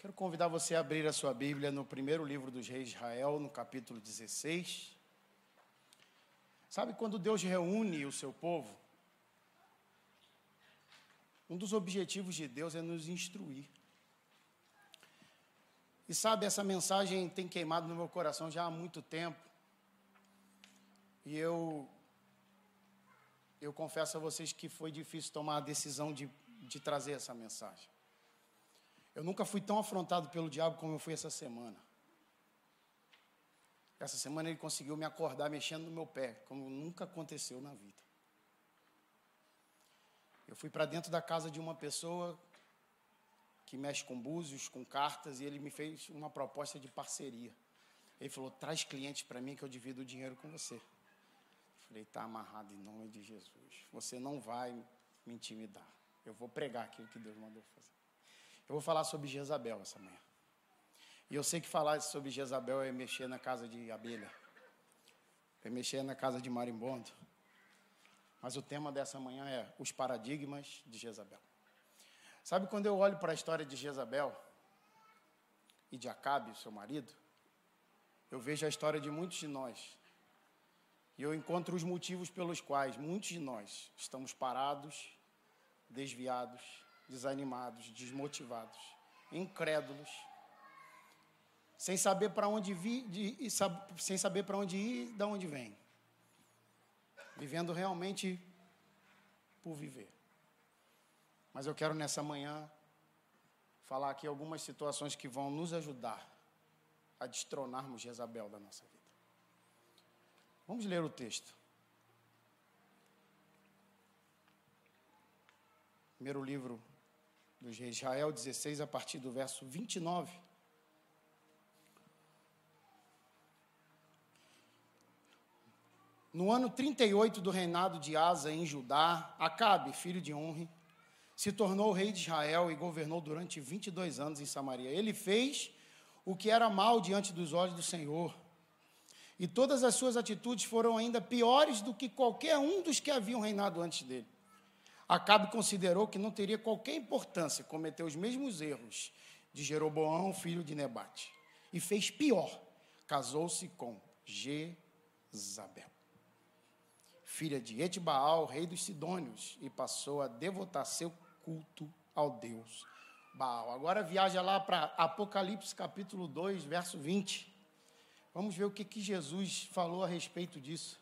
Quero convidar você a abrir a sua Bíblia no primeiro livro dos reis de Israel, no capítulo 16. Sabe quando Deus reúne o seu povo? Um dos objetivos de Deus é nos instruir. E sabe, essa mensagem tem queimado no meu coração já há muito tempo. E eu eu confesso a vocês que foi difícil tomar a decisão de, de trazer essa mensagem. Eu nunca fui tão afrontado pelo diabo como eu fui essa semana. Essa semana ele conseguiu me acordar mexendo no meu pé, como nunca aconteceu na vida. Eu fui para dentro da casa de uma pessoa que mexe com búzios, com cartas, e ele me fez uma proposta de parceria. Ele falou: traz clientes para mim que eu divido o dinheiro com você. Eu falei: está amarrado em nome de Jesus. Você não vai me intimidar. Eu vou pregar aquilo que Deus mandou fazer. Eu vou falar sobre Jezabel essa manhã. E eu sei que falar sobre Jezabel é mexer na casa de abelha, é mexer na casa de marimbondo. Mas o tema dessa manhã é os paradigmas de Jezabel. Sabe quando eu olho para a história de Jezabel e de Acabe, seu marido, eu vejo a história de muitos de nós. E eu encontro os motivos pelos quais muitos de nós estamos parados, desviados, desanimados, desmotivados, incrédulos, sem saber para onde vir, de, sem saber para onde ir, de onde vem, vivendo realmente por viver. Mas eu quero nessa manhã falar aqui algumas situações que vão nos ajudar a destronarmos Jezabel da nossa vida. Vamos ler o texto. Primeiro livro reis Israel 16, a partir do verso 29. No ano 38 do reinado de Asa em Judá, Acabe, filho de Onre, se tornou rei de Israel e governou durante 22 anos em Samaria. Ele fez o que era mal diante dos olhos do Senhor. E todas as suas atitudes foram ainda piores do que qualquer um dos que haviam reinado antes dele. Acabe considerou que não teria qualquer importância cometer os mesmos erros de Jeroboão, filho de Nebate. E fez pior, casou-se com Jezabel, filha de Etbaal, rei dos Sidônios, e passou a devotar seu culto ao Deus Baal. Agora viaja lá para Apocalipse capítulo 2, verso 20. Vamos ver o que, que Jesus falou a respeito disso.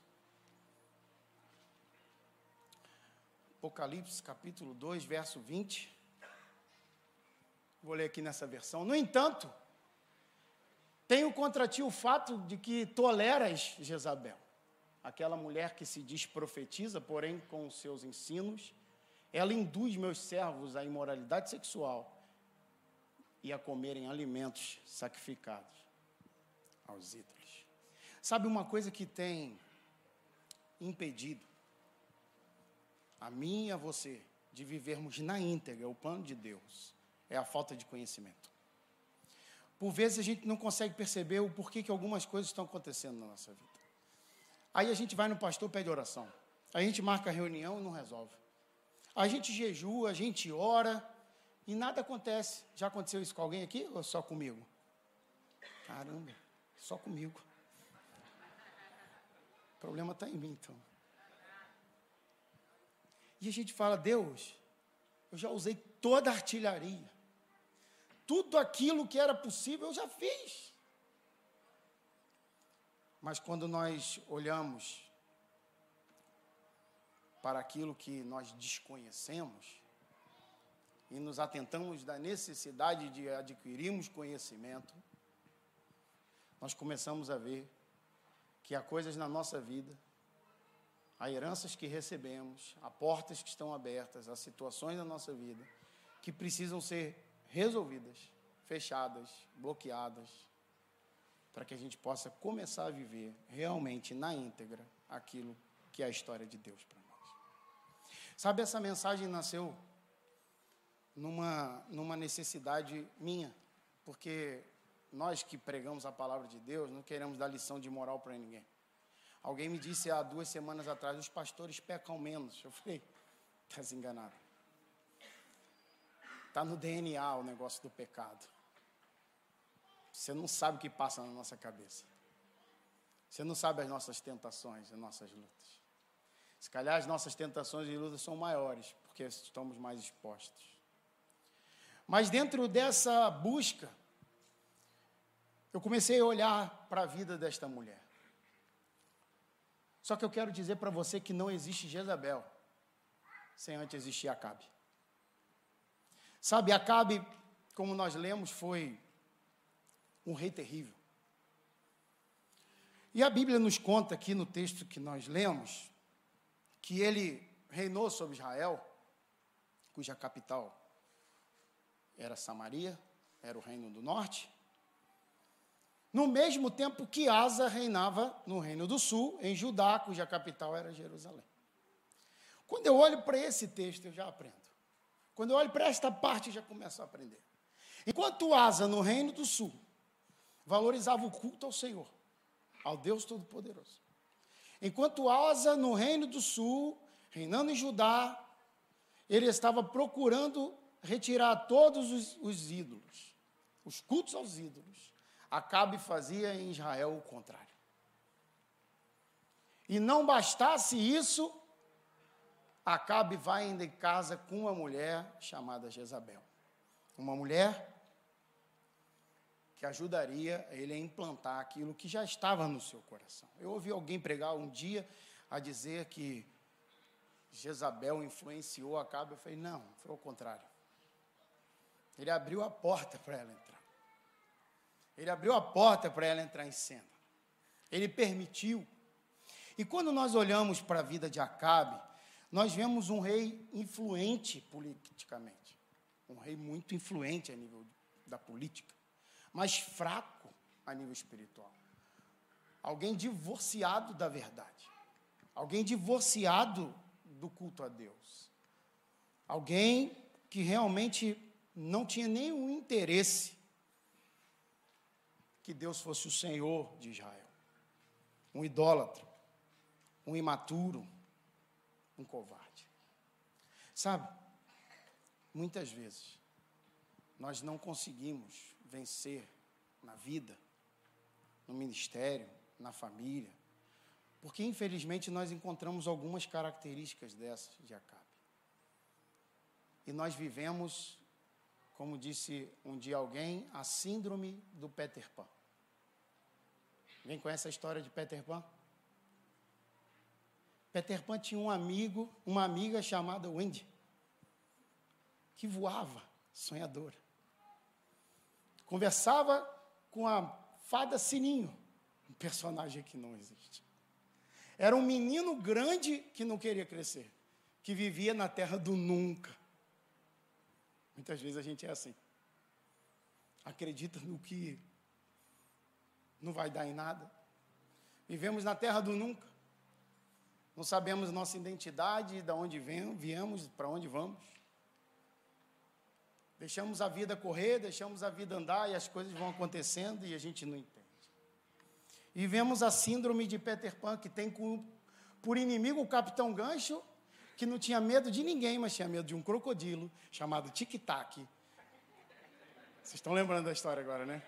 Apocalipse capítulo 2, verso 20. Vou ler aqui nessa versão. No entanto, tenho contra ti o fato de que toleras Jezabel, aquela mulher que se diz profetiza, porém com seus ensinos, ela induz meus servos à imoralidade sexual e a comerem alimentos sacrificados aos ídolos. Sabe uma coisa que tem impedido a mim e a você, de vivermos na íntegra o plano de Deus, é a falta de conhecimento. Por vezes a gente não consegue perceber o porquê que algumas coisas estão acontecendo na nossa vida. Aí a gente vai no pastor, pede oração. A gente marca a reunião e não resolve. A gente jejua, a gente ora e nada acontece. Já aconteceu isso com alguém aqui ou só comigo? Caramba, só comigo. O problema está em mim, então. E a gente fala, Deus, eu já usei toda a artilharia. Tudo aquilo que era possível eu já fiz. Mas quando nós olhamos para aquilo que nós desconhecemos e nos atentamos da necessidade de adquirirmos conhecimento, nós começamos a ver que há coisas na nossa vida há heranças que recebemos, há portas que estão abertas, há situações na nossa vida que precisam ser resolvidas, fechadas, bloqueadas, para que a gente possa começar a viver realmente na íntegra aquilo que é a história de Deus para nós. Sabe, essa mensagem nasceu numa, numa necessidade minha, porque nós que pregamos a palavra de Deus não queremos dar lição de moral para ninguém. Alguém me disse há duas semanas atrás: os pastores pecam menos. Eu falei: estás enganado. Está no DNA o negócio do pecado. Você não sabe o que passa na nossa cabeça. Você não sabe as nossas tentações, as nossas lutas. Se calhar as nossas tentações e lutas são maiores, porque estamos mais expostos. Mas dentro dessa busca, eu comecei a olhar para a vida desta mulher. Só que eu quero dizer para você que não existe Jezabel sem antes existir Acabe. Sabe, Acabe, como nós lemos, foi um rei terrível. E a Bíblia nos conta aqui no texto que nós lemos que ele reinou sobre Israel, cuja capital era Samaria, era o reino do norte, no mesmo tempo que Asa reinava no reino do sul, em Judá, cuja capital era Jerusalém. Quando eu olho para esse texto, eu já aprendo. Quando eu olho para esta parte, eu já começo a aprender. Enquanto Asa, no reino do sul, valorizava o culto ao Senhor, ao Deus Todo-Poderoso. Enquanto Asa, no reino do sul, reinando em Judá, ele estava procurando retirar todos os, os ídolos, os cultos aos ídolos. Acabe fazia em Israel o contrário. E não bastasse isso, Acabe vai ainda em casa com uma mulher chamada Jezabel. Uma mulher que ajudaria ele a implantar aquilo que já estava no seu coração. Eu ouvi alguém pregar um dia a dizer que Jezabel influenciou Acabe. Eu falei, não, foi o contrário. Ele abriu a porta para ela entrar. Ele abriu a porta para ela entrar em cena. Ele permitiu. E quando nós olhamos para a vida de Acabe, nós vemos um rei influente politicamente. Um rei muito influente a nível da política mas fraco a nível espiritual. Alguém divorciado da verdade. Alguém divorciado do culto a Deus. Alguém que realmente não tinha nenhum interesse que Deus fosse o Senhor de Israel. Um idólatra, um imaturo, um covarde. Sabe, muitas vezes nós não conseguimos vencer na vida, no ministério, na família. Porque, infelizmente, nós encontramos algumas características dessas de Acabe. E nós vivemos, como disse um dia alguém, a síndrome do Peter Pan. Alguém conhece a história de Peter Pan? Peter Pan tinha um amigo, uma amiga chamada Wendy, que voava, sonhadora conversava com a fada Sininho, um personagem que não existe. Era um menino grande que não queria crescer, que vivia na terra do nunca. Muitas vezes a gente é assim. Acredita no que não vai dar em nada. Vivemos na terra do nunca. Não sabemos nossa identidade, de onde viemos, para onde vamos. Deixamos a vida correr, deixamos a vida andar e as coisas vão acontecendo e a gente não entende. E vemos a síndrome de Peter Pan, que tem por inimigo o Capitão Gancho, que não tinha medo de ninguém, mas tinha medo de um crocodilo chamado Tic Tac. Vocês estão lembrando da história agora, né?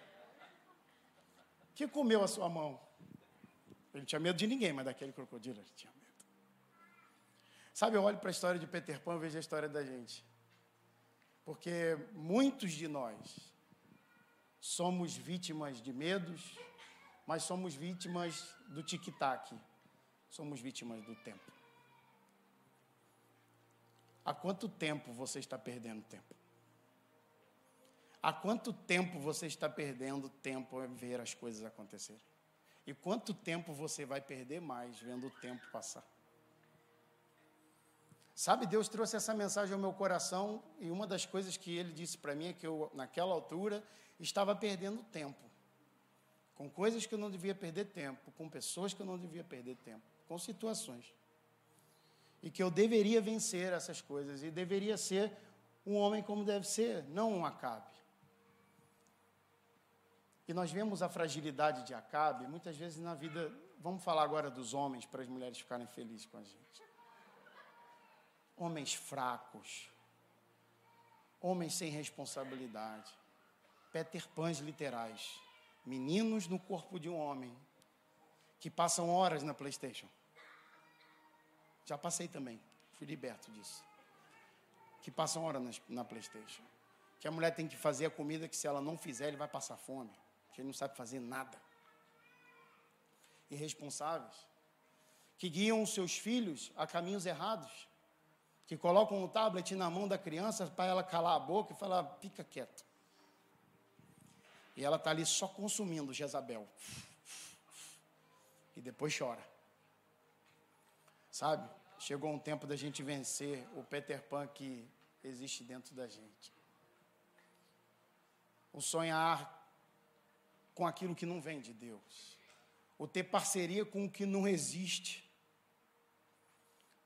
Que comeu a sua mão. Ele tinha medo de ninguém, mas daquele crocodilo ele tinha medo. Sabe, eu olho para a história de Peter Pan e vejo a história da gente. Porque muitos de nós somos vítimas de medos, mas somos vítimas do tic-tac, somos vítimas do tempo. Há quanto tempo você está perdendo tempo? Há quanto tempo você está perdendo tempo a ver as coisas acontecerem? E quanto tempo você vai perder mais vendo o tempo passar? Sabe, Deus trouxe essa mensagem ao meu coração e uma das coisas que ele disse para mim é que eu, naquela altura, estava perdendo tempo. Com coisas que eu não devia perder tempo, com pessoas que eu não devia perder tempo, com situações. E que eu deveria vencer essas coisas e deveria ser um homem como deve ser, não um Acabe. E nós vemos a fragilidade de Acabe muitas vezes na vida. Vamos falar agora dos homens para as mulheres ficarem felizes com a gente homens fracos, homens sem responsabilidade, Peter Pans literais, Meninos no corpo de um homem que passam horas na PlayStation. Já passei também, fui liberto disso. Que passam horas na, na PlayStation. Que a mulher tem que fazer a comida que se ela não fizer, ele vai passar fome. Que ele não sabe fazer nada. Irresponsáveis. Que guiam os seus filhos a caminhos errados. Que colocam o tablet na mão da criança para ela calar a boca e falar, fica quieto. E ela está ali só consumindo Jezabel. E depois chora. Sabe? Chegou um tempo da gente vencer o Peter Pan que existe dentro da gente. O sonhar com aquilo que não vem de Deus. O ter parceria com o que não existe.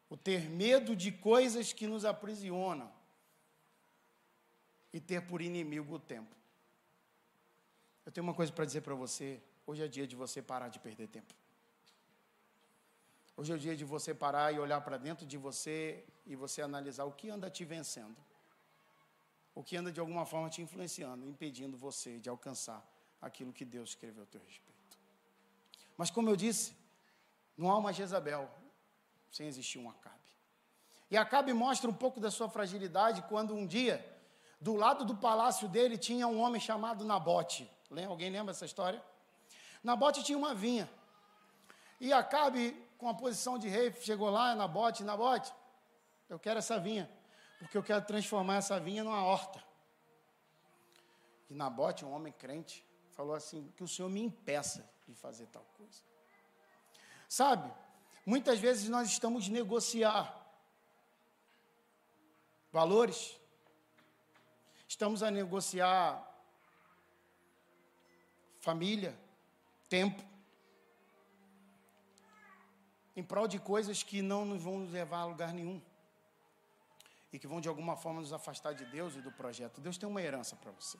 O ter medo de coisas que nos aprisionam. E ter por inimigo o tempo. Eu tenho uma coisa para dizer para você. Hoje é dia de você parar de perder tempo. Hoje é o dia de você parar e olhar para dentro de você e você analisar o que anda te vencendo. O que anda de alguma forma te influenciando, impedindo você de alcançar aquilo que Deus escreveu a teu respeito. Mas como eu disse, não há uma Jezabel sem existir um Acabe. E Acabe mostra um pouco da sua fragilidade quando um dia, do lado do palácio dele, tinha um homem chamado Nabote. Alguém lembra essa história? Nabote tinha uma vinha. E Acabe, com a posição de rei, chegou lá, Nabote, Nabote, eu quero essa vinha, porque eu quero transformar essa vinha numa horta. E Nabote, um homem crente, falou assim: que o Senhor me impeça de fazer tal coisa. Sabe, muitas vezes nós estamos negociar valores, estamos a negociar família, tempo, em prol de coisas que não nos vão levar a lugar nenhum e que vão de alguma forma nos afastar de Deus e do projeto. Deus tem uma herança para você.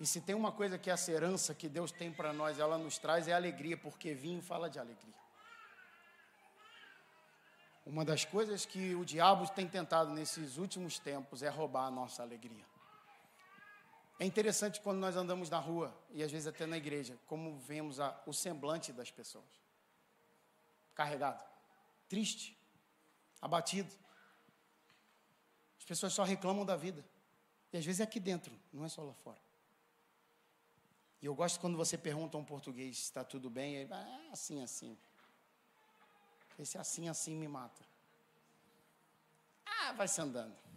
E se tem uma coisa que essa herança que Deus tem para nós, ela nos traz é alegria, porque vinho fala de alegria. Uma das coisas que o diabo tem tentado nesses últimos tempos é roubar a nossa alegria. É interessante quando nós andamos na rua, e às vezes até na igreja, como vemos a, o semblante das pessoas. Carregado, triste, abatido. As pessoas só reclamam da vida. E às vezes é aqui dentro, não é só lá fora. E eu gosto quando você pergunta a um português se está tudo bem, ele vai, ah, assim, assim. Esse assim, assim me mata. Ah, vai se andando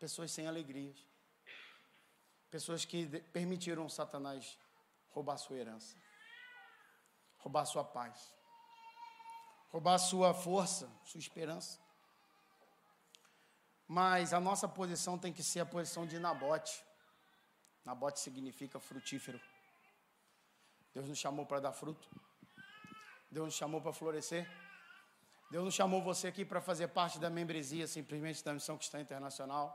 pessoas sem alegrias, pessoas que permitiram Satanás roubar sua herança, roubar sua paz, roubar sua força, sua esperança. Mas a nossa posição tem que ser a posição de Nabote. Nabote significa frutífero. Deus nos chamou para dar fruto. Deus nos chamou para florescer. Deus nos chamou você aqui para fazer parte da membresia simplesmente da Missão Cristã Internacional.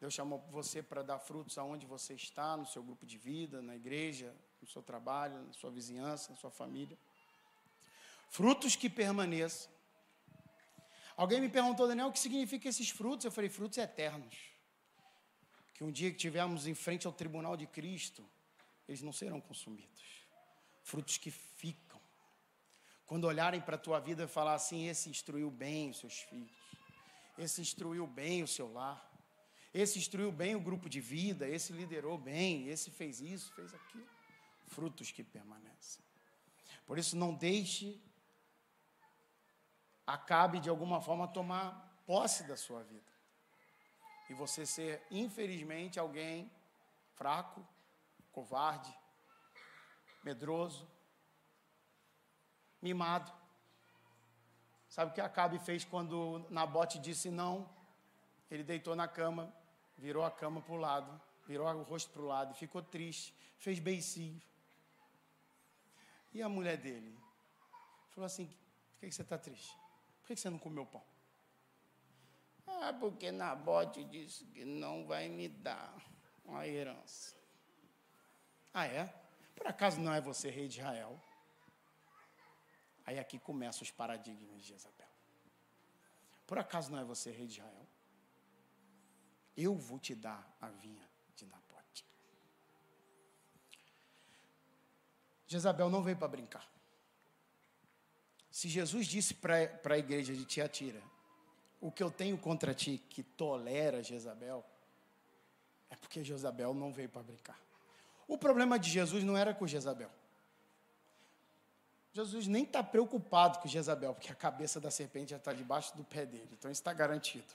Deus chamou você para dar frutos aonde você está, no seu grupo de vida, na igreja, no seu trabalho, na sua vizinhança, na sua família. Frutos que permaneçam. Alguém me perguntou, Daniel, o que significa esses frutos? Eu falei, frutos eternos. Que um dia que estivermos em frente ao tribunal de Cristo, eles não serão consumidos. Frutos que ficam. Quando olharem para a tua vida e falar assim, esse instruiu bem os seus filhos. Esse instruiu bem o seu lar esse instruiu bem o grupo de vida, esse liderou bem, esse fez isso, fez aquilo. Frutos que permanecem. Por isso, não deixe, acabe de alguma forma tomar posse da sua vida. E você ser, infelizmente, alguém fraco, covarde, medroso, mimado. Sabe o que Acabe fez quando Nabote disse não? Ele deitou na cama, virou a cama para o lado, virou o rosto para o lado, ficou triste, fez beicinho. E a mulher dele falou assim: por que você está triste? Por que você não comeu pão? Ah, porque Nabote disse que não vai me dar uma herança. Ah, é? Por acaso não é você rei de Israel? Aí aqui começam os paradigmas de Isabel. Por acaso não é você rei de Israel? Eu vou te dar a vinha de Nabote. Jezabel não veio para brincar. Se Jesus disse para a igreja de Tiatira, o que eu tenho contra ti que tolera Jezabel, é porque Jezabel não veio para brincar. O problema de Jesus não era com Jezabel. Jesus nem está preocupado com Jezabel, porque a cabeça da serpente já está debaixo do pé dele. Então isso está garantido.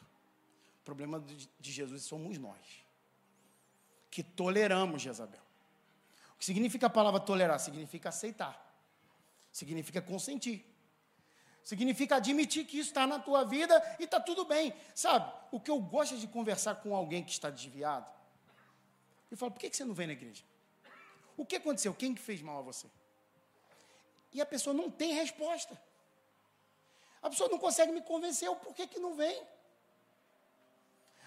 O problema de Jesus somos nós, que toleramos Jezabel. O que significa a palavra tolerar? Significa aceitar, significa consentir, significa admitir que isso está na tua vida e está tudo bem. Sabe, o que eu gosto é de conversar com alguém que está desviado, e falo, por que você não vem na igreja? O que aconteceu? Quem que fez mal a você? E a pessoa não tem resposta. A pessoa não consegue me convencer o porquê que não vem.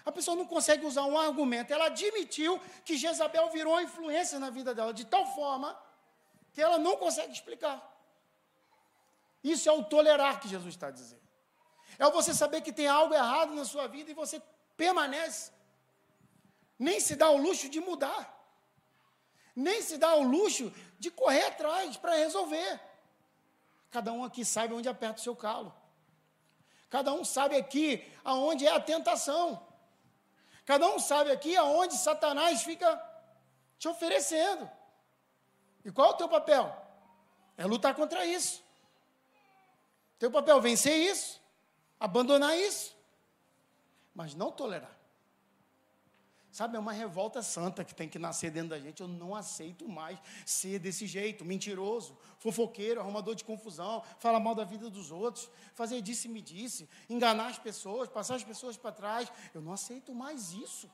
A pessoa não consegue usar um argumento. Ela admitiu que Jezabel virou influência na vida dela de tal forma que ela não consegue explicar. Isso é o tolerar que Jesus está dizendo. É você saber que tem algo errado na sua vida e você permanece. Nem se dá o luxo de mudar. Nem se dá o luxo de correr atrás para resolver. Cada um aqui sabe onde aperta o seu calo. Cada um sabe aqui aonde é a tentação. Cada um sabe aqui aonde Satanás fica te oferecendo. E qual é o teu papel? É lutar contra isso. Teu papel é vencer isso, abandonar isso, mas não tolerar. Sabe, é uma revolta santa que tem que nascer dentro da gente. Eu não aceito mais ser desse jeito, mentiroso, fofoqueiro, arrumador de confusão, falar mal da vida dos outros, fazer disse me disse, enganar as pessoas, passar as pessoas para trás. Eu não aceito mais isso.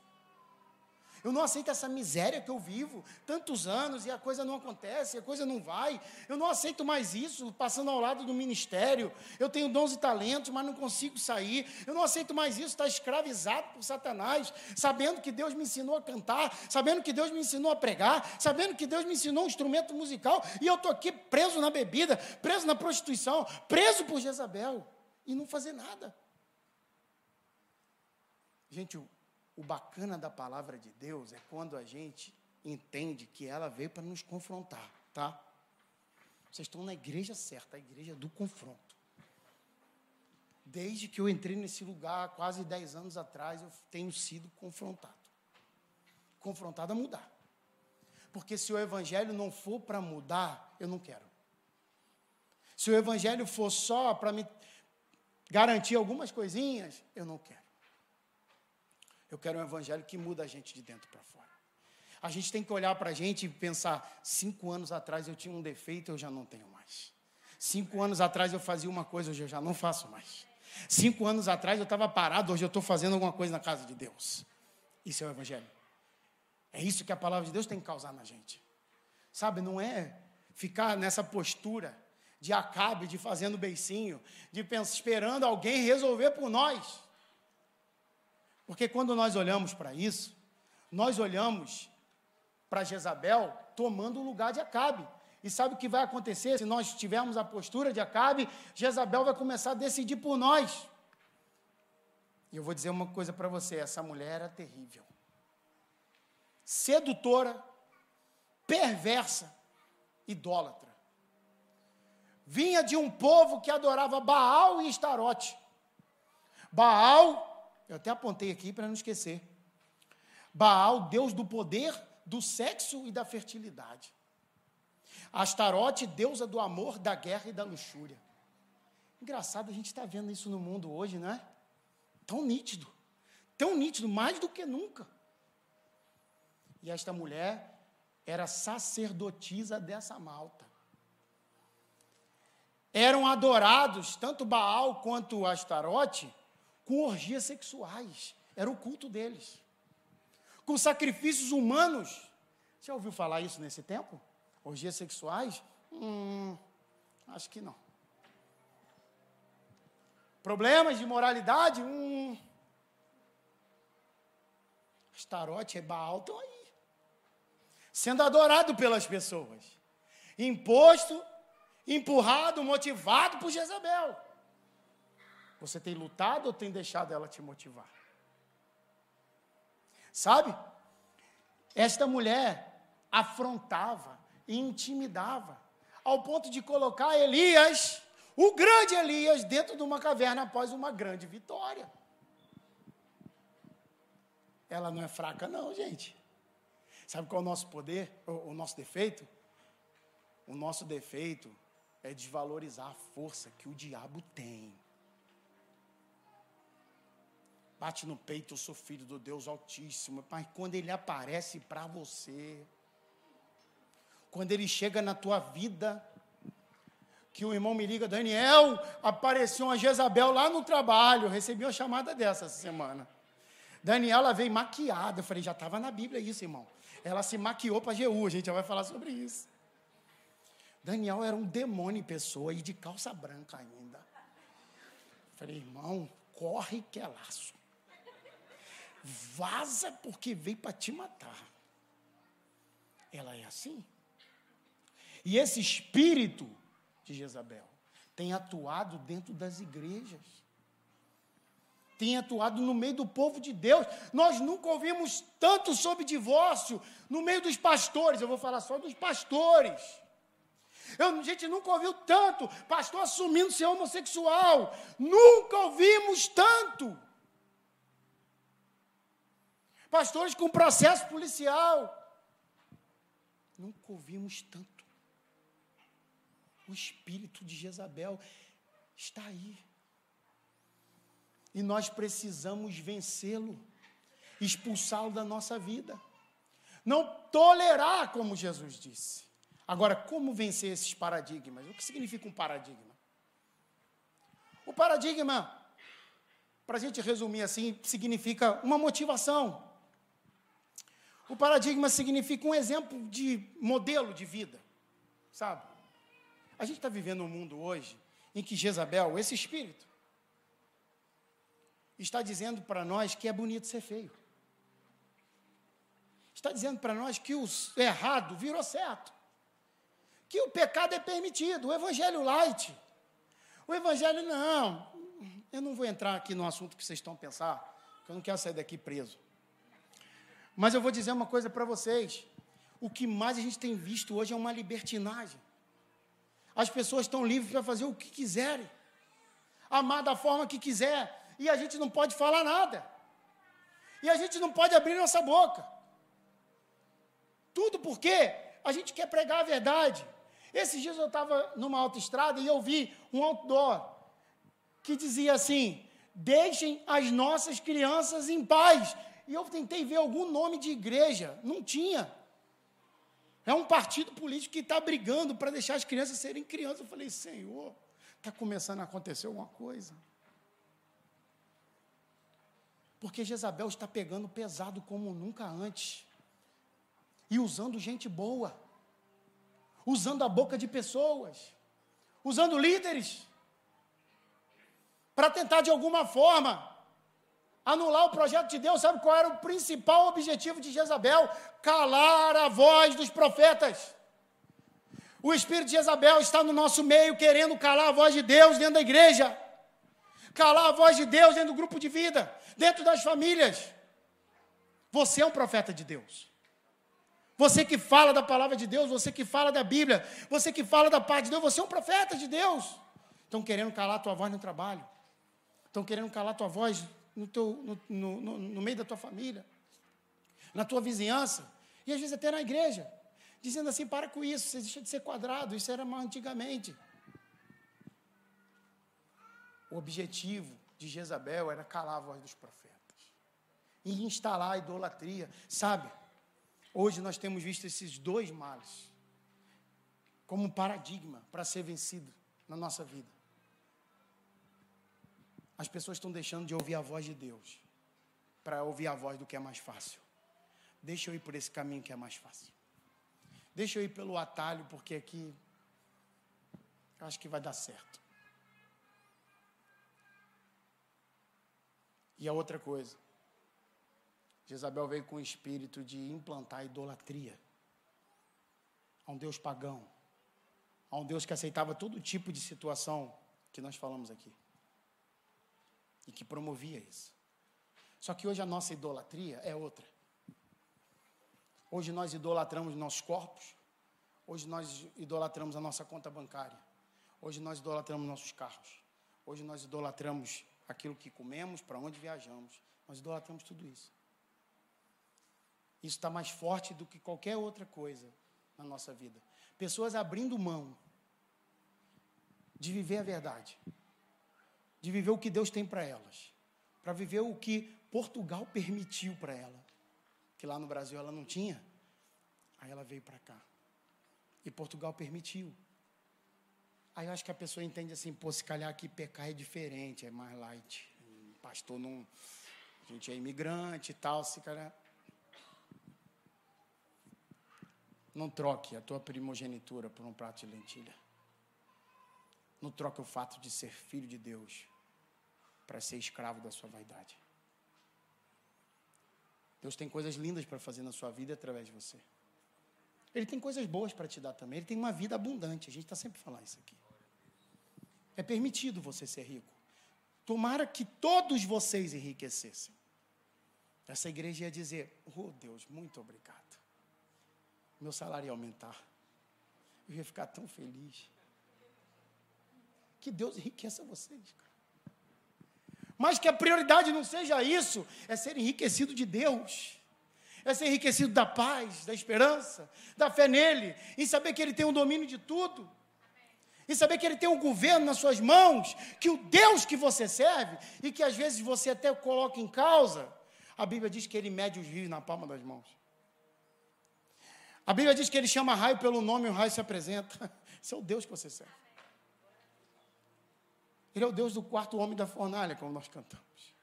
Eu não aceito essa miséria que eu vivo, tantos anos e a coisa não acontece, a coisa não vai. Eu não aceito mais isso, passando ao lado do ministério. Eu tenho dons e talentos, mas não consigo sair. Eu não aceito mais isso, estar escravizado por Satanás, sabendo que Deus me ensinou a cantar, sabendo que Deus me ensinou a pregar, sabendo que Deus me ensinou um instrumento musical, e eu estou aqui preso na bebida, preso na prostituição, preso por Jezabel, e não fazer nada. Gente, o bacana da palavra de Deus é quando a gente entende que ela veio para nos confrontar, tá? Vocês estão na igreja certa, a igreja do confronto. Desde que eu entrei nesse lugar, quase 10 anos atrás, eu tenho sido confrontado. Confrontado a mudar. Porque se o evangelho não for para mudar, eu não quero. Se o evangelho for só para me garantir algumas coisinhas, eu não quero. Eu quero um evangelho que muda a gente de dentro para fora. A gente tem que olhar para a gente e pensar: cinco anos atrás eu tinha um defeito, eu já não tenho mais. Cinco anos atrás eu fazia uma coisa, hoje eu já não faço mais. Cinco anos atrás eu estava parado, hoje eu estou fazendo alguma coisa na casa de Deus. Isso é o Evangelho. É isso que a palavra de Deus tem que causar na gente. Sabe, não é ficar nessa postura de acabe, de fazendo beicinho, de pensar, esperando alguém resolver por nós. Porque quando nós olhamos para isso, nós olhamos para Jezabel tomando o lugar de Acabe. E sabe o que vai acontecer se nós tivermos a postura de Acabe? Jezabel vai começar a decidir por nós. E eu vou dizer uma coisa para você: essa mulher era terrível, sedutora, perversa, idólatra. Vinha de um povo que adorava Baal e Estarote. Baal eu até apontei aqui para não esquecer. Baal, deus do poder, do sexo e da fertilidade. Astarote, deusa do amor, da guerra e da luxúria. Engraçado, a gente está vendo isso no mundo hoje, não é? Tão nítido. Tão nítido, mais do que nunca. E esta mulher era sacerdotisa dessa malta. Eram adorados, tanto Baal quanto Astarote, com orgias sexuais. Era o culto deles. Com sacrifícios humanos. Já ouviu falar isso nesse tempo? Orgias sexuais? Hum, acho que não. Problemas de moralidade? Hum. Astarote e Baal estão aí. Sendo adorado pelas pessoas. Imposto, empurrado, motivado por Jezabel. Você tem lutado ou tem deixado ela te motivar? Sabe? Esta mulher afrontava e intimidava ao ponto de colocar Elias, o grande Elias, dentro de uma caverna após uma grande vitória. Ela não é fraca, não, gente. Sabe qual é o nosso poder, o, o nosso defeito? O nosso defeito é desvalorizar a força que o diabo tem. Bate no peito, eu sou filho do Deus Altíssimo. Mas quando ele aparece para você, quando ele chega na tua vida, que o irmão me liga, Daniel, apareceu uma Jezabel lá no trabalho. recebi uma chamada dessa essa semana. Daniela veio maquiada. Eu falei, já estava na Bíblia isso, irmão. Ela se maquiou para Jeú, a gente já vai falar sobre isso. Daniel era um demônio em pessoa e de calça branca ainda. Falei, irmão, corre que é laço. Vaza porque veio para te matar. Ela é assim. E esse espírito de Jezabel tem atuado dentro das igrejas. Tem atuado no meio do povo de Deus. Nós nunca ouvimos tanto sobre divórcio no meio dos pastores. Eu vou falar só dos pastores. Eu, a gente nunca ouviu tanto pastor assumindo ser homossexual. Nunca ouvimos tanto. Pastores com processo policial. Nunca ouvimos tanto. O espírito de Jezabel está aí. E nós precisamos vencê-lo, expulsá-lo da nossa vida. Não tolerar, como Jesus disse. Agora, como vencer esses paradigmas? O que significa um paradigma? O paradigma, para a gente resumir assim, significa uma motivação. O paradigma significa um exemplo de modelo de vida, sabe? A gente está vivendo um mundo hoje em que Jezabel, esse espírito, está dizendo para nós que é bonito ser feio. Está dizendo para nós que o errado virou certo. Que o pecado é permitido. O evangelho light. O evangelho não. Eu não vou entrar aqui no assunto que vocês estão pensando, porque eu não quero sair daqui preso. Mas eu vou dizer uma coisa para vocês. O que mais a gente tem visto hoje é uma libertinagem. As pessoas estão livres para fazer o que quiserem, amar da forma que quiser, e a gente não pode falar nada. E a gente não pode abrir nossa boca. Tudo porque a gente quer pregar a verdade. Esses dias eu estava numa autoestrada e eu vi um outdoor que dizia assim: deixem as nossas crianças em paz. E eu tentei ver algum nome de igreja, não tinha. É um partido político que está brigando para deixar as crianças serem crianças. Eu falei, Senhor, está começando a acontecer alguma coisa. Porque Jezabel está pegando pesado como nunca antes. E usando gente boa. Usando a boca de pessoas. Usando líderes. Para tentar de alguma forma anular o projeto de Deus, sabe qual era o principal objetivo de Jezabel? Calar a voz dos profetas. O espírito de Jezabel está no nosso meio querendo calar a voz de Deus dentro da igreja, calar a voz de Deus dentro do grupo de vida, dentro das famílias. Você é um profeta de Deus. Você que fala da palavra de Deus, você que fala da Bíblia, você que fala da paz de Deus, você é um profeta de Deus. Estão querendo calar a tua voz no trabalho. Estão querendo calar a tua voz no, teu, no, no, no, meio da tua família, na tua vizinhança, e às vezes até na igreja, dizendo assim: para com isso, você deixa de ser quadrado, isso era mais antigamente. O objetivo de Jezabel era calar a voz dos profetas e instalar a idolatria, sabe? Hoje nós temos visto esses dois males como um paradigma para ser vencido na nossa vida. As pessoas estão deixando de ouvir a voz de Deus para ouvir a voz do que é mais fácil. Deixa eu ir por esse caminho que é mais fácil. Deixa eu ir pelo atalho, porque aqui eu acho que vai dar certo. E a outra coisa, Jezabel veio com o espírito de implantar idolatria a um Deus pagão, a um Deus que aceitava todo tipo de situação que nós falamos aqui e que promovia isso. Só que hoje a nossa idolatria é outra. Hoje nós idolatramos nossos corpos, Hoje nós idolatramos a nossa conta bancária. Hoje nós idolatramos nossos carros. Hoje nós idolatramos aquilo que comemos, para onde viajamos. Nós idolatramos tudo isso. Isso está mais forte do que qualquer outra coisa na nossa vida. Pessoas abrindo mão de viver a verdade, de viver o que Deus tem para elas, para viver o que Portugal permitiu para ela, que lá no Brasil ela não tinha. Aí ela veio para cá. E Portugal permitiu. Aí eu acho que a pessoa entende assim, pô, se calhar aqui pecar é diferente, é mais light. Pastor não. A gente é imigrante e tal, se calhar. Não troque a tua primogenitura por um prato de lentilha. Não troque o fato de ser filho de Deus para ser escravo da sua vaidade. Deus tem coisas lindas para fazer na sua vida através de você. Ele tem coisas boas para te dar também. Ele tem uma vida abundante. A gente está sempre falando isso aqui. É permitido você ser rico. Tomara que todos vocês enriquecessem. Essa igreja ia dizer: Oh Deus, muito obrigado. Meu salário ia aumentar. Eu ia ficar tão feliz. Que Deus enriqueça vocês. Mas que a prioridade não seja isso, é ser enriquecido de Deus é ser enriquecido da paz, da esperança, da fé nele, em saber que ele tem o domínio de tudo, em saber que ele tem um governo nas suas mãos, que o Deus que você serve e que às vezes você até coloca em causa, a Bíblia diz que ele mede os rios na palma das mãos. A Bíblia diz que ele chama raio pelo nome e o raio se apresenta. Esse é o Deus que você serve. Ele é o Deus do quarto homem da fornalha, como nós cantamos.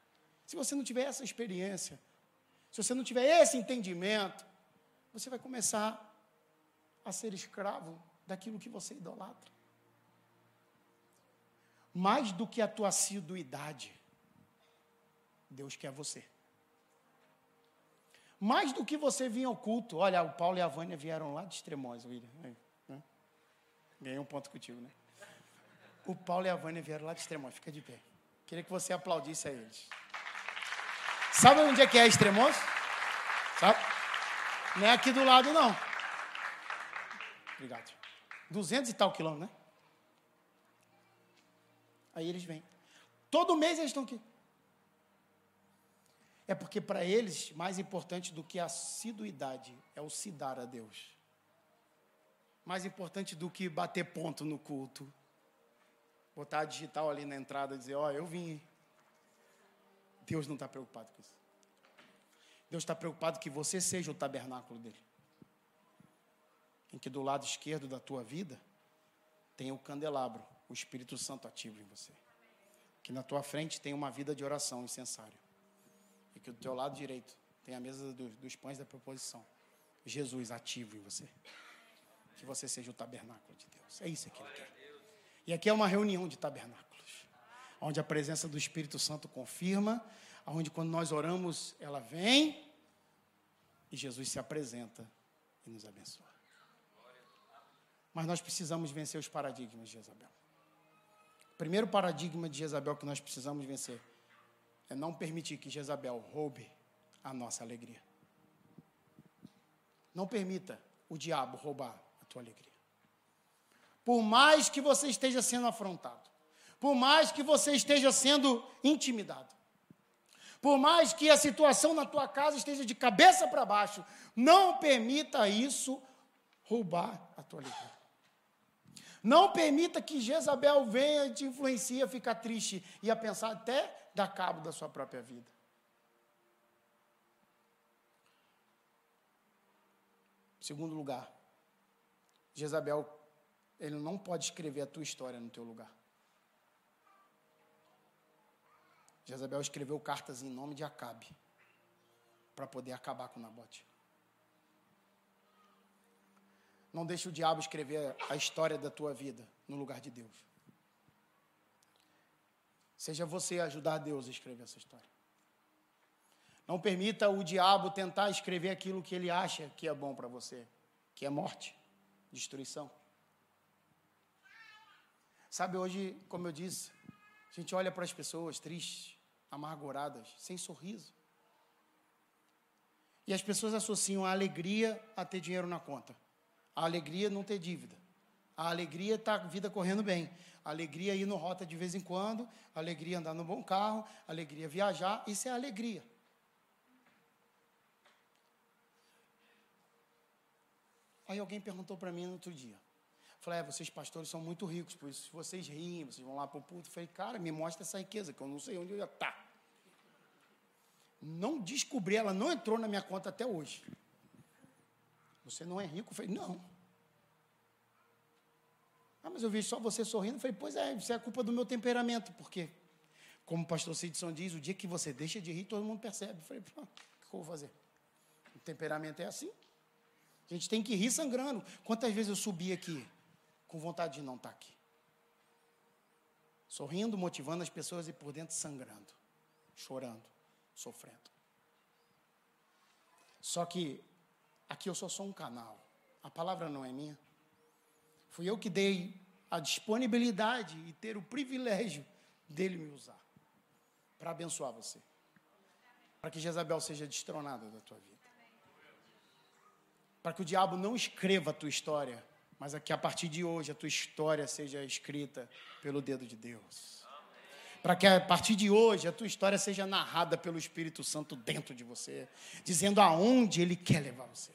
Se você não tiver essa experiência, se você não tiver esse entendimento, você vai começar a ser escravo daquilo que você idolatra. Mais do que a tua assiduidade, Deus quer você. Mais do que você vir ao culto. Olha, o Paulo e a Vânia vieram lá de Extremóis, William. Né? Ganhei um ponto contigo, né? O Paulo e a Vânia vieram lá de Extremóis. Fica de pé. Queria que você aplaudisse a eles. Sabe onde é que é Extremoso? Sabe? Não é aqui do lado, não. Obrigado. Duzentos e tal quilômetros, né? Aí eles vêm. Todo mês eles estão aqui. É porque para eles, mais importante do que a assiduidade é o se dar a Deus. Mais importante do que bater ponto no culto. Botar a digital ali na entrada e dizer, ó, oh, eu vim. Deus não está preocupado com isso. Deus está preocupado que você seja o tabernáculo dele. Em que do lado esquerdo da tua vida tem o candelabro, o Espírito Santo ativo em você. Que na tua frente tem uma vida de oração incensário. E que do teu lado direito tem a mesa do, dos pães da proposição. Jesus ativo em você. Que você seja o tabernáculo de Deus. É isso que ele quer. E aqui é uma reunião de tabernáculos onde a presença do Espírito Santo confirma, onde quando nós oramos, ela vem e Jesus se apresenta e nos abençoa. Mas nós precisamos vencer os paradigmas de Jezabel. O primeiro paradigma de Jezabel que nós precisamos vencer é não permitir que Jezabel roube a nossa alegria. Não permita o diabo roubar a tua alegria. Por mais que você esteja sendo afrontado, por mais que você esteja sendo intimidado, por mais que a situação na tua casa esteja de cabeça para baixo, não permita isso roubar a tua alegria. Não permita que Jezabel venha e te influencie a ficar triste e a pensar até dar cabo da sua própria vida. Segundo lugar, Jezabel, ele não pode escrever a tua história no teu lugar. Jezabel escreveu cartas em nome de Acabe para poder acabar com Nabote. Não deixe o diabo escrever a história da tua vida no lugar de Deus. Seja você ajudar Deus a escrever essa história. Não permita o diabo tentar escrever aquilo que ele acha que é bom para você, que é morte, destruição. Sabe, hoje, como eu disse, a gente olha para as pessoas tristes, amarguradas, sem sorriso. E as pessoas associam a alegria a ter dinheiro na conta. A alegria não ter dívida. A alegria estar tá a vida correndo bem. A alegria ir no rota de vez em quando. A alegria andar no bom carro. A alegria viajar. Isso é alegria. Aí alguém perguntou para mim no outro dia. Falei, é, vocês pastores são muito ricos, por isso vocês riem, vocês vão lá para o puto. Falei, cara, me mostra essa riqueza, que eu não sei onde eu ia estar. Tá. Não descobri, ela não entrou na minha conta até hoje. Você não é rico? Eu falei, não. Ah, mas eu vi só você sorrindo. Eu falei, pois é, isso é culpa do meu temperamento, porque, como o pastor Sidson diz, o dia que você deixa de rir, todo mundo percebe. Eu falei, o que eu vou fazer? O temperamento é assim. A gente tem que rir sangrando. Quantas vezes eu subi aqui com vontade de não estar aqui? Sorrindo, motivando as pessoas e por dentro sangrando, chorando, sofrendo. Só que aqui eu só sou um canal. A palavra não é minha. Fui eu que dei a disponibilidade e ter o privilégio dele me usar para abençoar você. Para que Jezabel seja destronada da tua vida para que o diabo não escreva a tua história, mas que a partir de hoje a tua história seja escrita pelo dedo de Deus. Para que a partir de hoje a tua história seja narrada pelo Espírito Santo dentro de você, dizendo aonde Ele quer levar você.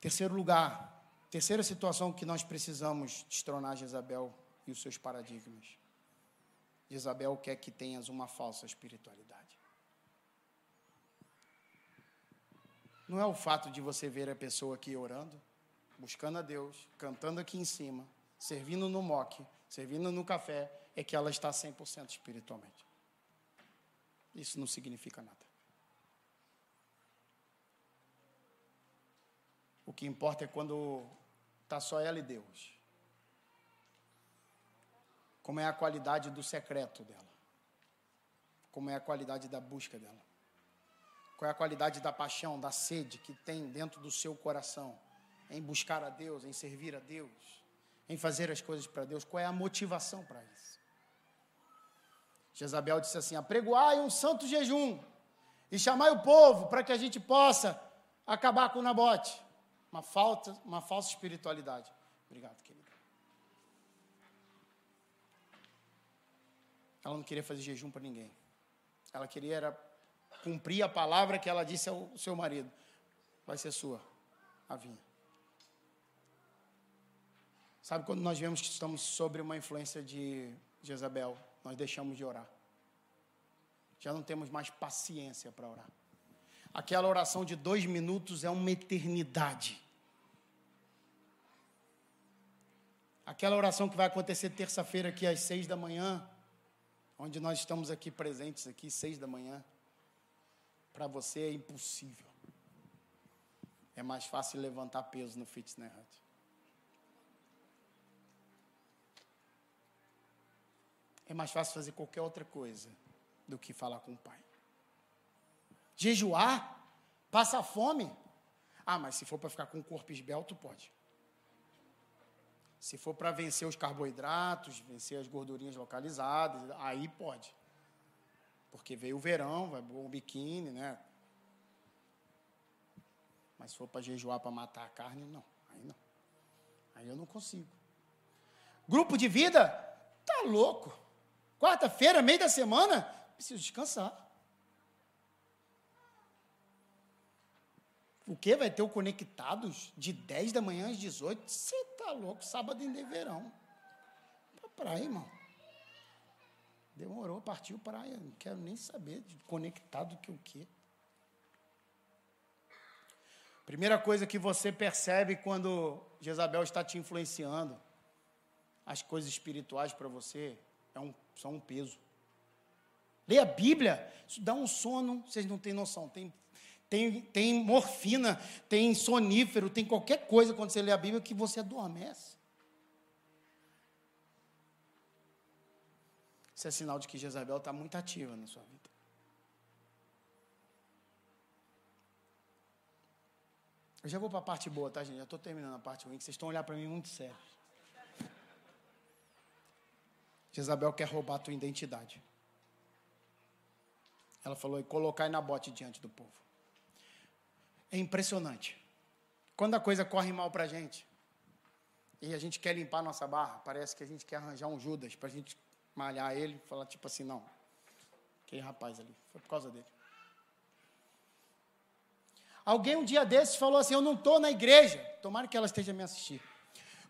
Terceiro lugar, terceira situação que nós precisamos destronar Jezabel e os seus paradigmas. Jezabel quer que tenhas uma falsa espiritualidade. Não é o fato de você ver a pessoa aqui orando, buscando a Deus, cantando aqui em cima, servindo no moque, servindo no café, é que ela está 100% espiritualmente. Isso não significa nada. O que importa é quando está só ela e Deus. Como é a qualidade do secreto dela. Como é a qualidade da busca dela. Qual é a qualidade da paixão, da sede que tem dentro do seu coração em buscar a Deus, em servir a Deus, em fazer as coisas para Deus? Qual é a motivação para isso? Jezabel disse assim: apregoai um santo jejum e chamai o povo para que a gente possa acabar com o Nabote. Uma, falta, uma falsa espiritualidade. Obrigado, querido. Ela não queria fazer jejum para ninguém. Ela queria era cumprir a palavra que ela disse ao seu marido. Vai ser sua a vinha. Sabe quando nós vemos que estamos sobre uma influência de Jezabel, nós deixamos de orar. Já não temos mais paciência para orar. Aquela oração de dois minutos é uma eternidade. Aquela oração que vai acontecer terça-feira aqui às seis da manhã, onde nós estamos aqui presentes aqui, seis da manhã para você é impossível. É mais fácil levantar peso no Fitness Hut. É mais fácil fazer qualquer outra coisa do que falar com o pai. Jejuar? Passar fome? Ah, mas se for para ficar com o corpo esbelto, pode. Se for para vencer os carboidratos, vencer as gordurinhas localizadas, aí pode. Porque veio o verão, vai o biquíni, né? Mas se for para jejuar para matar a carne, não. Aí não. Aí eu não consigo. Grupo de vida? Tá louco. Quarta-feira, meio da semana, preciso descansar. O que? Vai ter o Conectados de 10 da manhã às 18? Você tá louco, sábado em verão. Pra praia, irmão. Demorou, partiu praia. Não quero nem saber de conectado que o quê. Primeira coisa que você percebe quando Jezabel está te influenciando, as coisas espirituais para você é um, são um peso. Leia a Bíblia, isso dá um sono, vocês não têm noção. Tem, tem, tem morfina, tem sonífero, tem qualquer coisa quando você lê a Bíblia que você adormece. Isso é sinal de que Jezabel está muito ativa na sua vida. Eu já vou para a parte boa, tá, gente? Já estou terminando a parte ruim, que vocês estão olhando para mim muito sério. Jezabel quer roubar a tua identidade. Ela falou, e colocar na bote diante do povo. É impressionante. Quando a coisa corre mal para a gente e a gente quer limpar nossa barra, parece que a gente quer arranjar um Judas para a gente malhar ele falar tipo assim, não, aquele rapaz ali, foi por causa dele. Alguém um dia desses falou assim: Eu não estou na igreja, tomara que ela esteja me assistir,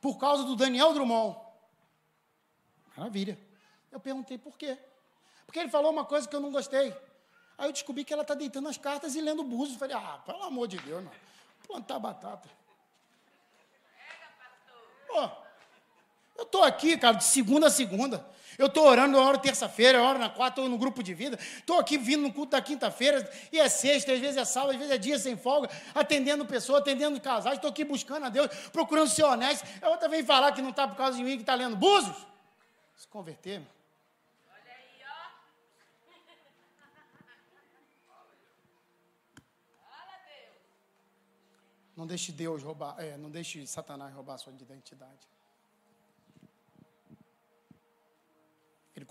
por causa do Daniel Drummond. Maravilha. Eu perguntei por quê. Porque ele falou uma coisa que eu não gostei. Aí eu descobri que ela está deitando as cartas e lendo búzios. Falei, ah, pelo amor de Deus, não. Plantar batata. Pô, eu estou aqui, cara, de segunda a segunda. Eu estou orando, eu oro terça-feira, eu oro na quarta, estou no grupo de vida. Estou aqui vindo no culto da quinta-feira, e é sexta, às vezes é sábado, às vezes é dia sem folga, atendendo pessoas, atendendo casais. Estou aqui buscando a Deus, procurando ser honesto. A outra vem falar que não está por causa de mim, que está lendo búzios. Se converter, meu. Não deixe Deus roubar, é, não deixe Satanás roubar a sua identidade.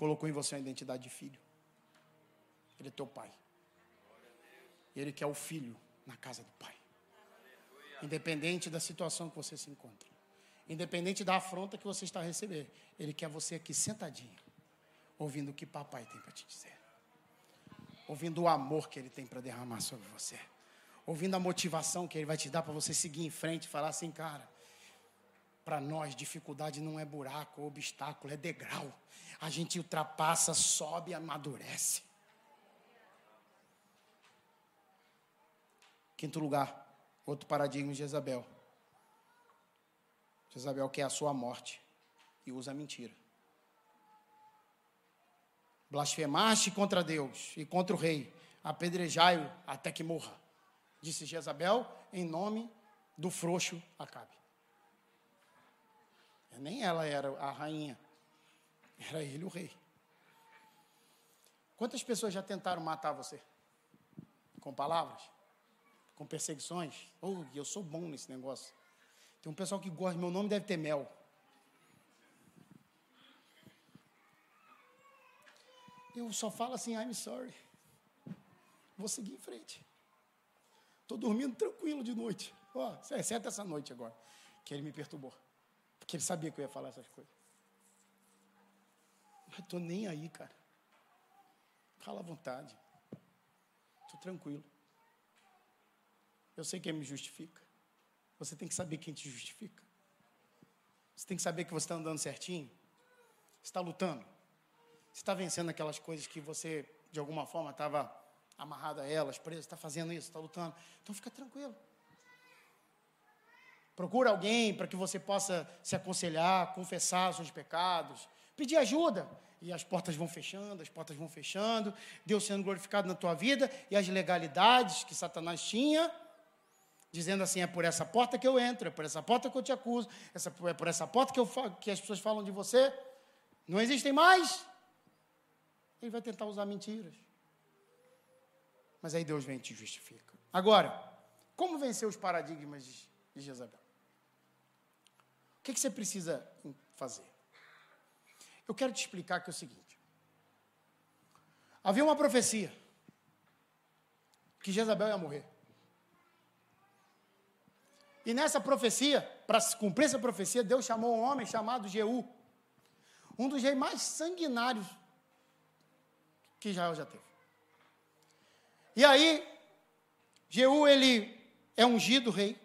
Colocou em você a identidade de filho. Ele é teu pai. Ele quer o filho na casa do pai. Independente da situação que você se encontra. Independente da afronta que você está a receber. Ele quer você aqui sentadinho. Ouvindo o que papai tem para te dizer. Ouvindo o amor que ele tem para derramar sobre você ouvindo a motivação que ele vai te dar para você seguir em frente e falar assim, cara, para nós dificuldade não é buraco ou obstáculo, é degrau. A gente ultrapassa, sobe amadurece. Quinto lugar, outro paradigma de Jezabel. Jezabel quer a sua morte e usa a mentira. Blasfemaste contra Deus e contra o rei, apedrejai-o até que morra disse Jezabel, em nome do frouxo Acabe. Nem ela era a rainha, era ele o rei. Quantas pessoas já tentaram matar você? Com palavras? Com perseguições? Oh, eu sou bom nesse negócio. Tem um pessoal que gosta, meu nome deve ter mel. Eu só falo assim, I'm sorry. Vou seguir em frente. Estou dormindo tranquilo de noite. Ó, oh, exceto essa noite agora, que ele me perturbou. Porque ele sabia que eu ia falar essas coisas. Mas estou nem aí, cara. Fala à vontade. Estou tranquilo. Eu sei quem me justifica. Você tem que saber quem te justifica. Você tem que saber que você está andando certinho. Você está lutando. Você está vencendo aquelas coisas que você, de alguma forma, estava amarrado a elas, preso, está fazendo isso, está lutando. Então fica tranquilo. Procura alguém para que você possa se aconselhar, confessar seus pecados, pedir ajuda. E as portas vão fechando, as portas vão fechando, Deus sendo glorificado na tua vida e as legalidades que Satanás tinha, dizendo assim: é por essa porta que eu entro, é por essa porta que eu te acuso, essa, é por essa porta que, eu, que as pessoas falam de você, não existem mais. Ele vai tentar usar mentiras. Mas aí Deus vem e te justifica. Agora, como vencer os paradigmas de Jezabel? O que, que você precisa fazer? Eu quero te explicar que é o seguinte: havia uma profecia que Jezabel ia morrer. E nessa profecia, para cumprir essa profecia, Deus chamou um homem chamado Jeú, um dos reis mais sanguinários que Israel já teve. E aí, Jeú, ele é ungido rei.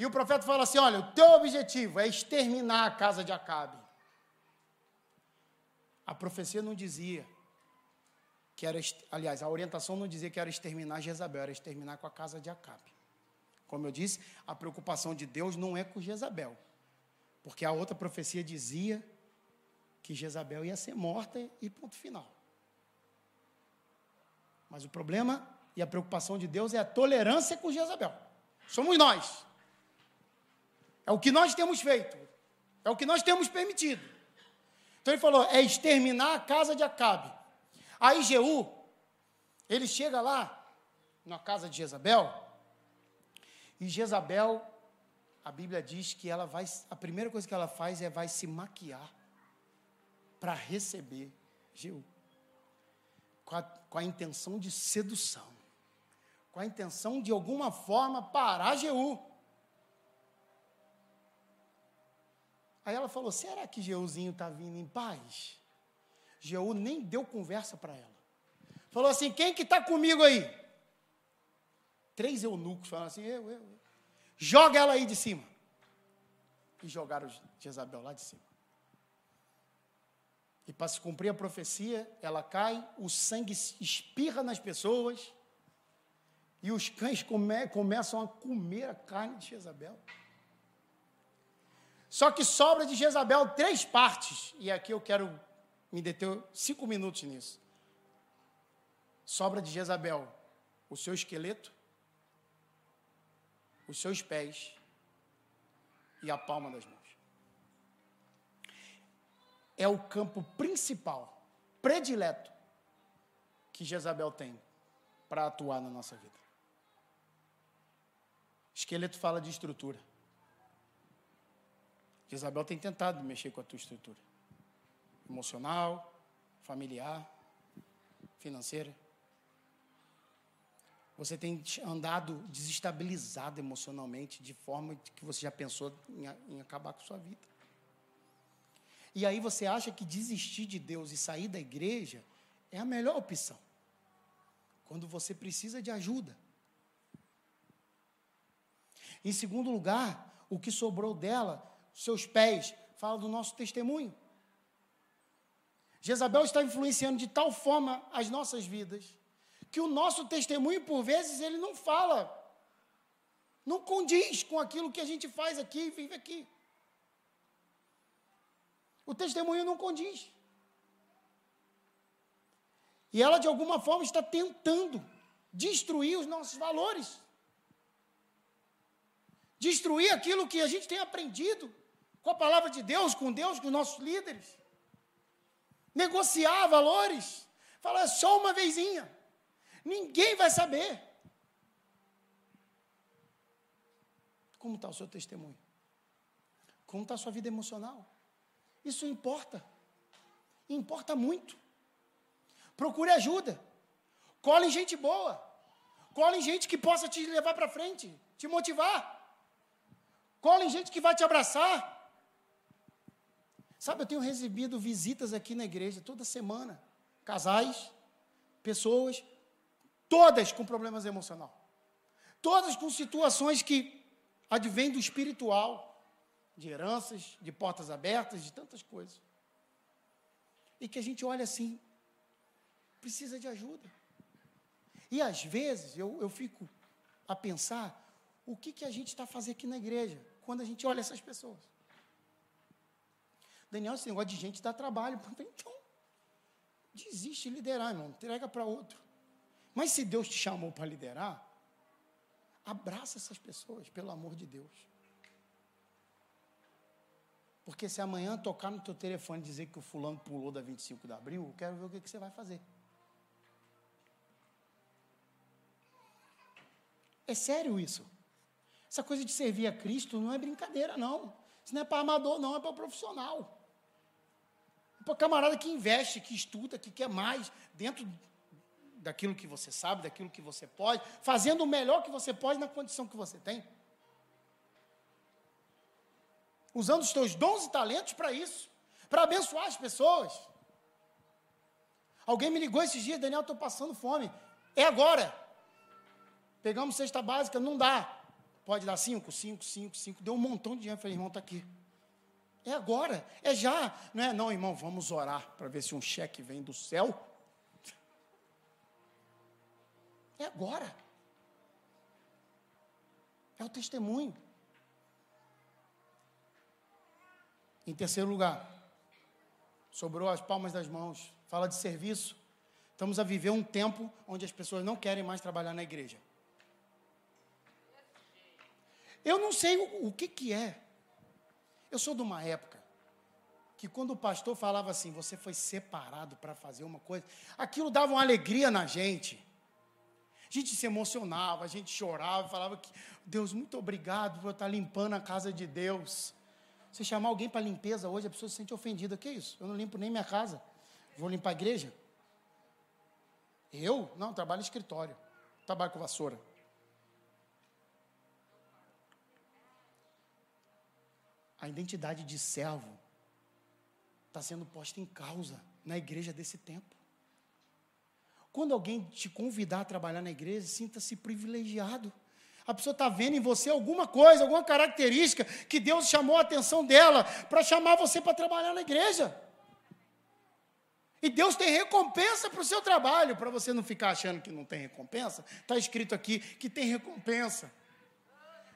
E o profeta fala assim: olha, o teu objetivo é exterminar a casa de Acabe. A profecia não dizia que era, aliás, a orientação não dizia que era exterminar Jezabel, era exterminar com a casa de Acabe. Como eu disse, a preocupação de Deus não é com Jezabel, porque a outra profecia dizia que Jezabel ia ser morta e ponto final. Mas o problema e a preocupação de Deus é a tolerância com Jezabel. Somos nós. É o que nós temos feito. É o que nós temos permitido. Então ele falou: é exterminar a casa de Acabe. Aí Jeú, ele chega lá, na casa de Jezabel, e Jezabel, a Bíblia diz que ela vai, a primeira coisa que ela faz é vai se maquiar para receber Jeú com a, com a intenção de sedução, com a intenção de alguma forma parar Jeú. Aí ela falou: será que Jeúzinho está vindo em paz? Jeú nem deu conversa para ela. Falou assim: quem que está comigo aí? Três eunucos falaram assim: eu, eu, eu. Joga ela aí de cima. E jogaram Jezabel lá de cima. E para se cumprir a profecia, ela cai, o sangue espirra nas pessoas, e os cães come, começam a comer a carne de Jezabel. Só que sobra de Jezabel três partes, e aqui eu quero me deter cinco minutos nisso. Sobra de Jezabel o seu esqueleto, os seus pés e a palma das mãos. É o campo principal, predileto, que Jezabel tem para atuar na nossa vida. Esqueleto fala de estrutura. Jezabel tem tentado mexer com a tua estrutura emocional, familiar, financeira. Você tem andado desestabilizado emocionalmente de forma que você já pensou em, em acabar com a sua vida. E aí você acha que desistir de Deus e sair da igreja é a melhor opção. Quando você precisa de ajuda. Em segundo lugar, o que sobrou dela, seus pés, fala do nosso testemunho. Jezabel está influenciando de tal forma as nossas vidas, que o nosso testemunho, por vezes, ele não fala, não condiz com aquilo que a gente faz aqui e vive aqui. O testemunho não condiz. E ela, de alguma forma, está tentando destruir os nossos valores. Destruir aquilo que a gente tem aprendido com a palavra de Deus, com Deus, com os nossos líderes negociar valores. Fala, é só uma vezinha. Ninguém vai saber. Como está o seu testemunho? Como está a sua vida emocional? Isso importa. Importa muito. Procure ajuda. Colhe gente boa. Colhe gente que possa te levar para frente, te motivar. Colhe gente que vai te abraçar. Sabe, eu tenho recebido visitas aqui na igreja toda semana. Casais, pessoas, todas com problemas emocionais. Todas com situações que advêm do espiritual, de heranças, de portas abertas, de tantas coisas. E que a gente olha assim, precisa de ajuda. E às vezes eu, eu fico a pensar o que, que a gente está fazendo aqui na igreja, quando a gente olha essas pessoas. Daniel, esse negócio de gente dá trabalho. Então, desiste de liderar, irmão. Entrega para outro. Mas se Deus te chamou para liderar, abraça essas pessoas, pelo amor de Deus. Porque se amanhã tocar no teu telefone e dizer que o fulano pulou da 25 de abril, eu quero ver o que, que você vai fazer. É sério isso. Essa coisa de servir a Cristo não é brincadeira, não. Isso não é para amador, não, é para profissional. Para camarada que investe, que estuda, que quer mais, dentro daquilo que você sabe, daquilo que você pode, fazendo o melhor que você pode na condição que você tem. Usando os teus dons e talentos para isso, para abençoar as pessoas. Alguém me ligou esses dias, Daniel, estou passando fome. É agora. Pegamos cesta básica, não dá. Pode dar cinco, cinco, cinco, cinco. Deu um montão de dinheiro. Falei, irmão, está aqui. É agora, é já. Não é, não, irmão, vamos orar para ver se um cheque vem do céu. É agora. É o testemunho. Em terceiro lugar, sobrou as palmas das mãos. Fala de serviço. Estamos a viver um tempo onde as pessoas não querem mais trabalhar na igreja. Eu não sei o, o que, que é eu sou de uma época que quando o pastor falava assim, você foi separado para fazer uma coisa, aquilo dava uma alegria na gente. A gente se emocionava, a gente chorava, falava que Deus, muito obrigado por estar limpando a casa de Deus. Você chamar alguém para limpeza hoje, a pessoa se sente ofendida. Que isso? Eu não limpo nem minha casa. Vou limpar a igreja? Eu? Não, trabalho escritório. Trabalho com vassoura. A identidade de servo está sendo posta em causa na igreja desse tempo. Quando alguém te convidar a trabalhar na igreja, sinta-se privilegiado. A pessoa está vendo em você alguma coisa, alguma característica que Deus chamou a atenção dela para chamar você para trabalhar na igreja. E Deus tem recompensa para o seu trabalho, para você não ficar achando que não tem recompensa. Está escrito aqui que tem recompensa.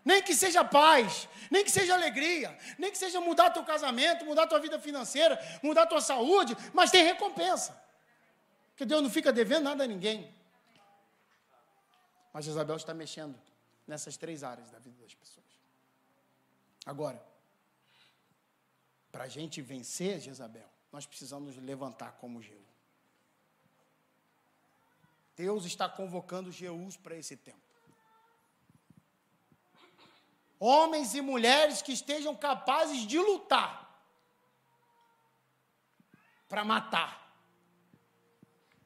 Nem que seja paz, nem que seja alegria, nem que seja mudar teu casamento, mudar tua vida financeira, mudar tua saúde, mas tem recompensa. Porque Deus não fica devendo nada a ninguém. Mas Isabel está mexendo nessas três áreas da vida das pessoas. Agora, para a gente vencer Jezabel, nós precisamos levantar como Jeú. Deus está convocando Jeús para esse tempo. Homens e mulheres que estejam capazes de lutar para matar.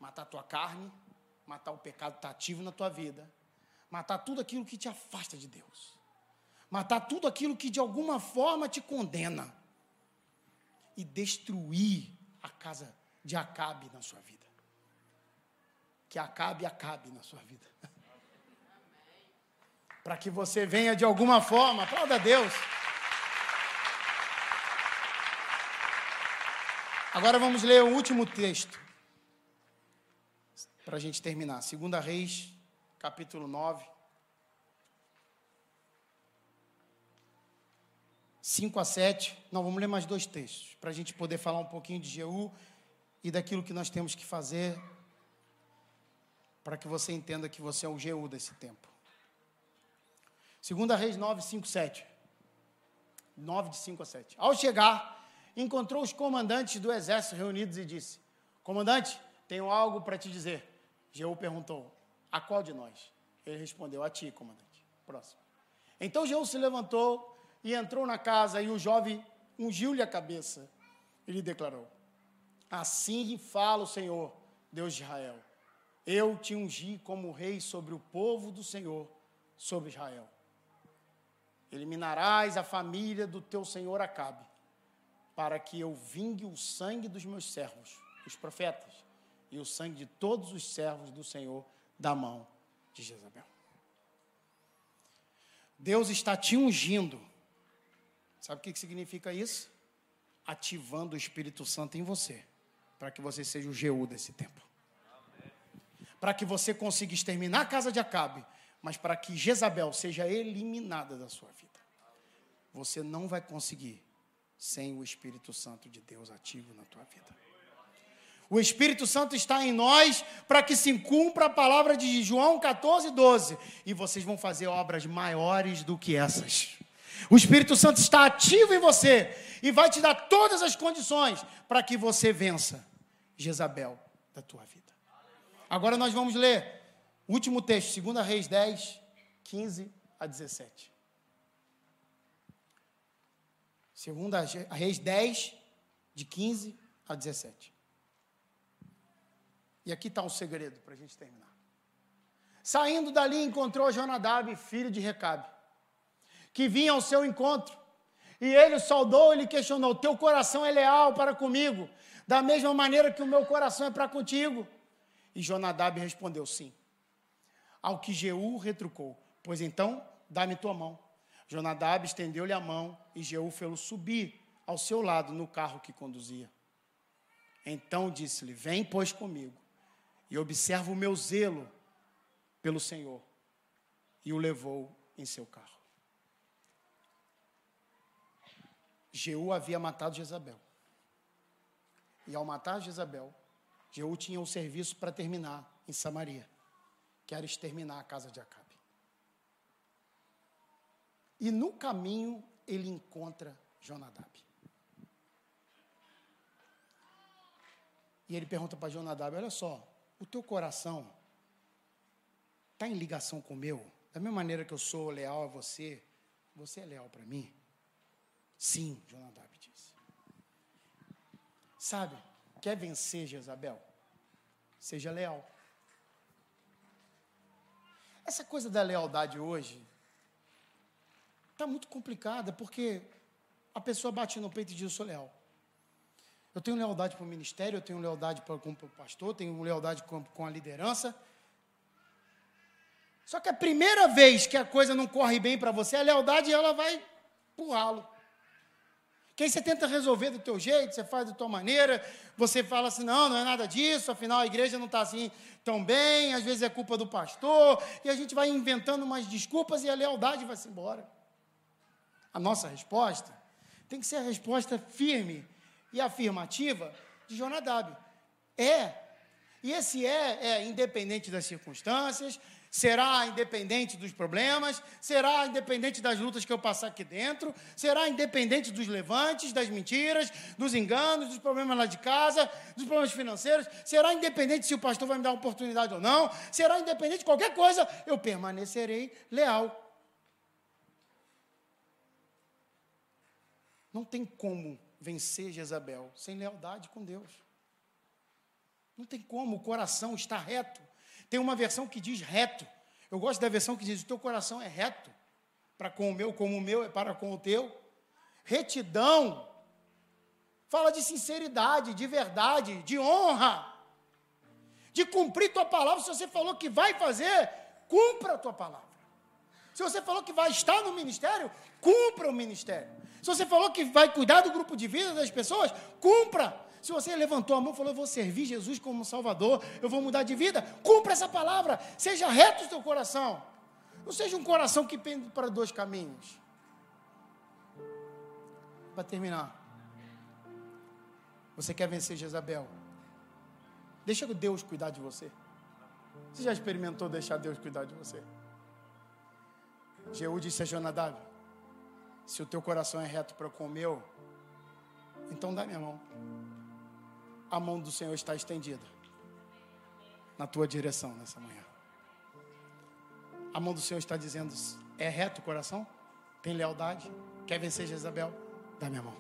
Matar a tua carne, matar o pecado que está ativo na tua vida, matar tudo aquilo que te afasta de Deus, matar tudo aquilo que de alguma forma te condena e destruir a casa de Acabe na sua vida. Que Acabe acabe na sua vida. Para que você venha de alguma forma, aplauda a Deus. Agora vamos ler o último texto. Para a gente terminar. Segunda Reis, capítulo 9. 5 a 7. Não, vamos ler mais dois textos, para a gente poder falar um pouquinho de Jeú e daquilo que nós temos que fazer, para que você entenda que você é o Jeú desse tempo. 2 Reis 9, 5, 7. 9 de 5 a 7. Ao chegar, encontrou os comandantes do exército reunidos e disse: Comandante, tenho algo para te dizer. Jeú perguntou: A qual de nós? Ele respondeu: A ti, comandante. Próximo. Então Jeú se levantou e entrou na casa, e o jovem ungiu-lhe a cabeça. Ele declarou: Assim fala o Senhor, Deus de Israel: Eu te ungi como rei sobre o povo do Senhor, sobre Israel. Eliminarás a família do teu senhor Acabe, para que eu vingue o sangue dos meus servos, os profetas, e o sangue de todos os servos do Senhor da mão de Jezabel. Deus está te ungindo Sabe o que significa isso? Ativando o Espírito Santo em você, para que você seja o Jeú desse tempo. Para que você consiga exterminar a casa de Acabe, mas para que Jezabel seja eliminada da sua vida. Você não vai conseguir sem o Espírito Santo de Deus ativo na tua vida. O Espírito Santo está em nós para que se cumpra a palavra de João 14, 12. E vocês vão fazer obras maiores do que essas. O Espírito Santo está ativo em você e vai te dar todas as condições para que você vença Jezabel da tua vida. Agora nós vamos ler último texto, 2 Reis 10, 15 a 17. 2 Reis 10, de 15 a 17. E aqui está um segredo para a gente terminar. Saindo dali, encontrou Jonadab, filho de Recabe que vinha ao seu encontro. E ele o saudou e lhe questionou: Teu coração é leal para comigo, da mesma maneira que o meu coração é para contigo? E Jonadab respondeu: Sim. Ao que Jeú retrucou: Pois então, dá-me tua mão. Jonadab estendeu-lhe a mão e Jeú fê-lo subir ao seu lado no carro que conduzia. Então disse-lhe: Vem, pois, comigo, e observa o meu zelo pelo Senhor. E o levou em seu carro. Jeú havia matado Jezabel. E ao matar Jezabel, Jeú tinha o um serviço para terminar em Samaria, que era exterminar a casa de Acabe. E no caminho ele encontra Jonadab. E ele pergunta para Jonadab: Olha só, o teu coração está em ligação com o meu? Da mesma maneira que eu sou leal a você, você é leal para mim? Sim, Jonadab disse. Sabe, quer vencer Jezabel? Seja leal. Essa coisa da lealdade hoje está muito complicada, porque a pessoa bate no peito e diz: Eu sou leal. Eu tenho lealdade para o ministério, eu tenho lealdade para, com o pastor, tenho lealdade com, com a liderança. Só que a primeira vez que a coisa não corre bem para você, a lealdade ela vai empurrá-lo. Que aí você tenta resolver do teu jeito, você faz da tua maneira, você fala assim, não, não é nada disso, afinal a igreja não está assim tão bem, às vezes é culpa do pastor, e a gente vai inventando umas desculpas e a lealdade vai-se embora. A nossa resposta tem que ser a resposta firme e afirmativa de Jonadab. É. E esse é, é independente das circunstâncias, será independente dos problemas, será independente das lutas que eu passar aqui dentro, será independente dos levantes, das mentiras, dos enganos, dos problemas lá de casa, dos problemas financeiros, será independente se o pastor vai me dar oportunidade ou não, será independente de qualquer coisa, eu permanecerei leal. Não tem como vencer Jezabel sem lealdade com Deus. Não tem como, o coração está reto. Tem uma versão que diz reto. Eu gosto da versão que diz: o teu coração é reto para com o meu, como o meu é para com o teu. Retidão fala de sinceridade, de verdade, de honra, de cumprir tua palavra. Se você falou que vai fazer, cumpra a tua palavra. Se você falou que vai estar no ministério, cumpra o ministério. Se você falou que vai cuidar do grupo de vida das pessoas, cumpra. Se você levantou a mão e falou, eu vou servir Jesus como Salvador, eu vou mudar de vida, cumpra essa palavra, seja reto o teu coração. Não seja um coração que pende para dois caminhos. Para terminar, você quer vencer Jezabel? Deixa Deus cuidar de você. Você já experimentou deixar Deus cuidar de você? Jeú disse a Jonadab: Se o teu coração é reto para com o meu, então dá minha mão a mão do Senhor está estendida na tua direção nessa manhã. A mão do Senhor está dizendo: é reto o coração? Tem lealdade? Quer vencer Jezabel? Dá minha mão.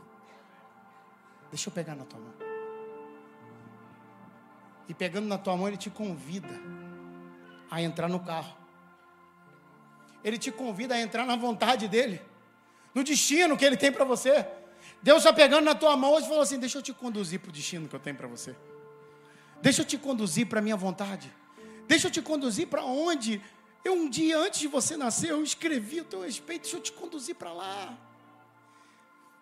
Deixa eu pegar na tua mão. E pegando na tua mão, ele te convida a entrar no carro. Ele te convida a entrar na vontade dele, no destino que ele tem para você. Deus está pegando na tua mão hoje e falou assim: Deixa eu te conduzir para o destino que eu tenho para você. Deixa eu te conduzir para a minha vontade. Deixa eu te conduzir para onde eu um dia antes de você nascer eu escrevi o teu respeito. Deixa eu te conduzir para lá.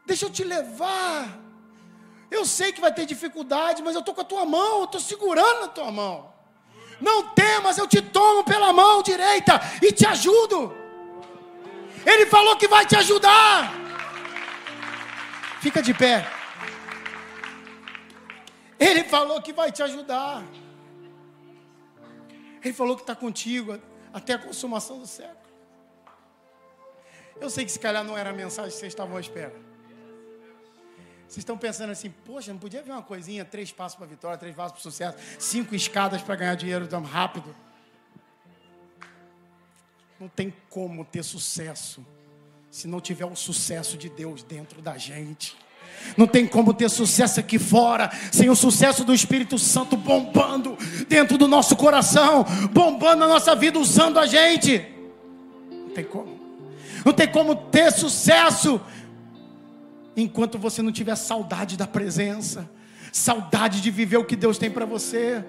Deixa eu te levar. Eu sei que vai ter dificuldade, mas eu estou com a tua mão, eu estou segurando a tua mão. Não temas, eu te tomo pela mão direita e te ajudo. Ele falou que vai te ajudar. Fica de pé. Ele falou que vai te ajudar. Ele falou que está contigo até a consumação do século. Eu sei que se calhar não era a mensagem que vocês estavam à espera. Vocês estão pensando assim, poxa, não podia ver uma coisinha, três passos para a vitória, três passos para o sucesso, cinco escadas para ganhar dinheiro tão rápido. Não tem como ter sucesso se não tiver o sucesso de Deus dentro da gente. Não tem como ter sucesso aqui fora sem o sucesso do Espírito Santo bombando dentro do nosso coração, bombando a nossa vida, usando a gente. Não tem como. Não tem como ter sucesso enquanto você não tiver saudade da presença, saudade de viver o que Deus tem para você.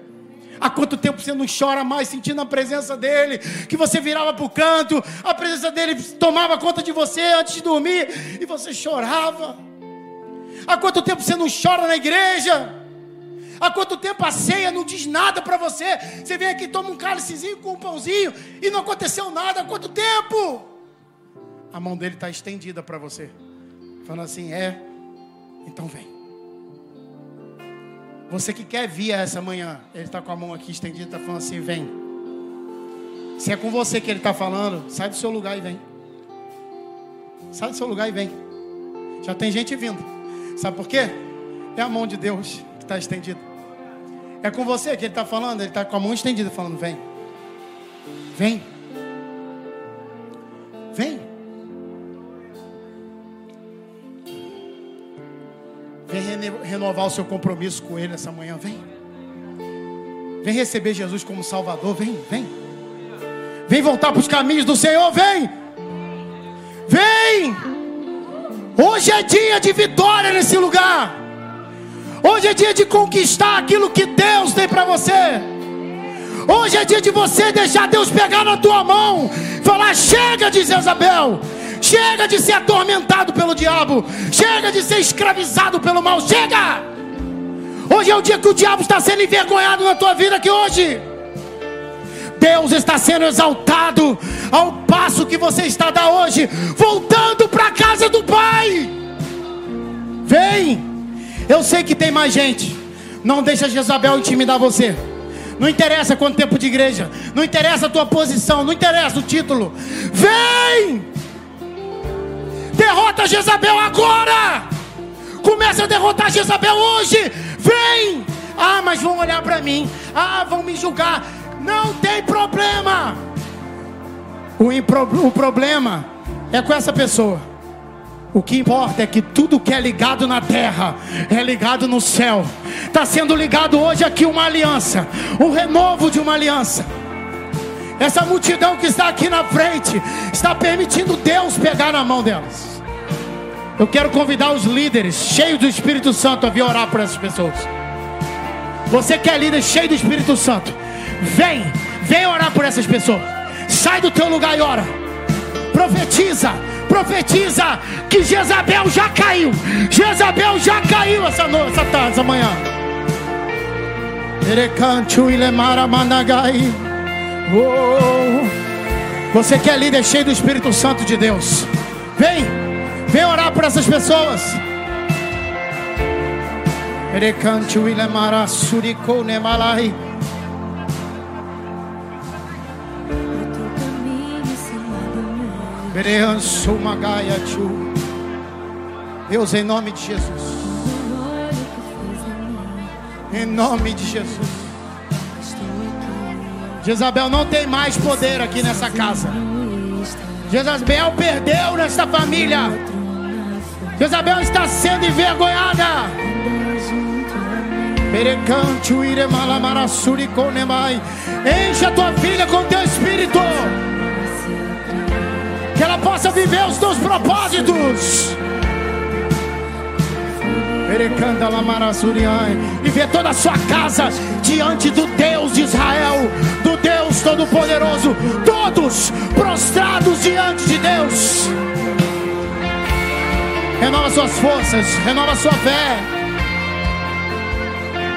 Há quanto tempo você não chora mais sentindo a presença dEle? Que você virava para o canto, a presença dEle tomava conta de você antes de dormir e você chorava. Há quanto tempo você não chora na igreja? Há quanto tempo a ceia não diz nada para você? Você vem aqui, toma um cálicezinho com um pãozinho e não aconteceu nada. Há quanto tempo? A mão dele está estendida para você, falando assim: é, então vem. Você que quer vir essa manhã, ele está com a mão aqui estendida, está falando assim: vem. Se é com você que ele está falando, sai do seu lugar e vem. Sai do seu lugar e vem. Já tem gente vindo. Sabe por quê? É a mão de Deus que está estendida. É com você que ele está falando, ele está com a mão estendida, falando: vem. Vem. Vem. Vem renovar o seu compromisso com Ele essa manhã. Vem. Vem receber Jesus como Salvador. Vem, vem. Vem voltar para os caminhos do Senhor. Vem. Vem. Hoje é dia de vitória nesse lugar. Hoje é dia de conquistar aquilo que Deus tem para você. Hoje é dia de você deixar Deus pegar na tua mão, falar: chega de Jezabel, chega de ser atormentado pelo diabo, chega de ser escravizado pelo mal, chega. Hoje é o dia que o diabo está sendo envergonhado na tua vida aqui hoje. Deus está sendo exaltado ao passo que você está da hoje, voltando para a casa do Pai. Vem, eu sei que tem mais gente. Não deixa Jezabel intimidar você. Não interessa quanto tempo de igreja, não interessa a tua posição, não interessa o título. Vem! Derrota Jezabel agora! Começa a derrotar Jezabel hoje! Vem! Ah, mas vão olhar para mim. Ah, vão me julgar. Não tem problema. O, impro, o problema é com essa pessoa. O que importa é que tudo que é ligado na terra é ligado no céu. Está sendo ligado hoje aqui uma aliança, um renovo de uma aliança. Essa multidão que está aqui na frente está permitindo Deus pegar na mão delas. Eu quero convidar os líderes cheios do Espírito Santo a vir orar por essas pessoas. Você que é líder cheio do Espírito Santo, vem, vem orar por essas pessoas. Sai do teu lugar e ora. Profetiza, profetiza que Jezabel já caiu. Jezabel já caiu essa noite, essa tarde, essa manhã. Oh. Você que é líder cheio do Espírito Santo de Deus, vem, vem orar por essas pessoas. Deus, em nome de Jesus. Em nome de Jesus. Jezabel não tem mais poder aqui nessa casa. Jezabel perdeu nessa família. Jezabel está sendo envergonhada. Enche a tua filha com teu espírito que ela possa viver os teus propósitos. E ver toda a sua casa diante do Deus de Israel, do Deus Todo-Poderoso, todos prostrados diante de Deus. Renova suas forças, renova sua fé.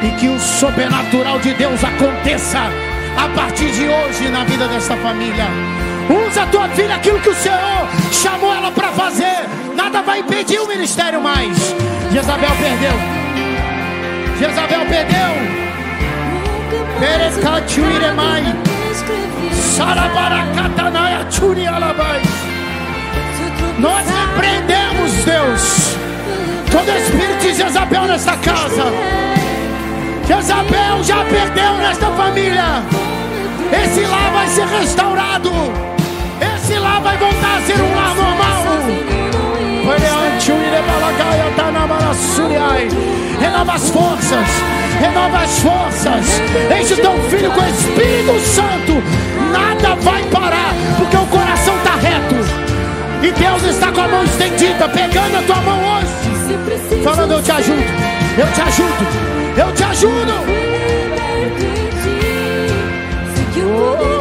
E que o sobrenatural de Deus aconteça a partir de hoje na vida dessa família. Usa a tua filha aquilo que o Senhor chamou ela para fazer. Nada vai impedir o ministério mais. Jezabel perdeu. Jezabel perdeu. Perecachuiremai. Sarabaracatanaia churialabai. Nós repreendemos, Deus, todo espírito de Jezabel nesta casa. Jezabel já perdeu nesta família. Esse lar vai ser restaurado. Esse lar vai voltar a ser um lar normal. Renova as forças, renova as forças. Enche o teu filho com o Espírito Santo. Nada vai parar, porque o coração está reto. E Deus está com a mão estendida, pegando a tua mão hoje. Falando, eu te ajudo, eu te ajudo, eu te ajudo. Oh.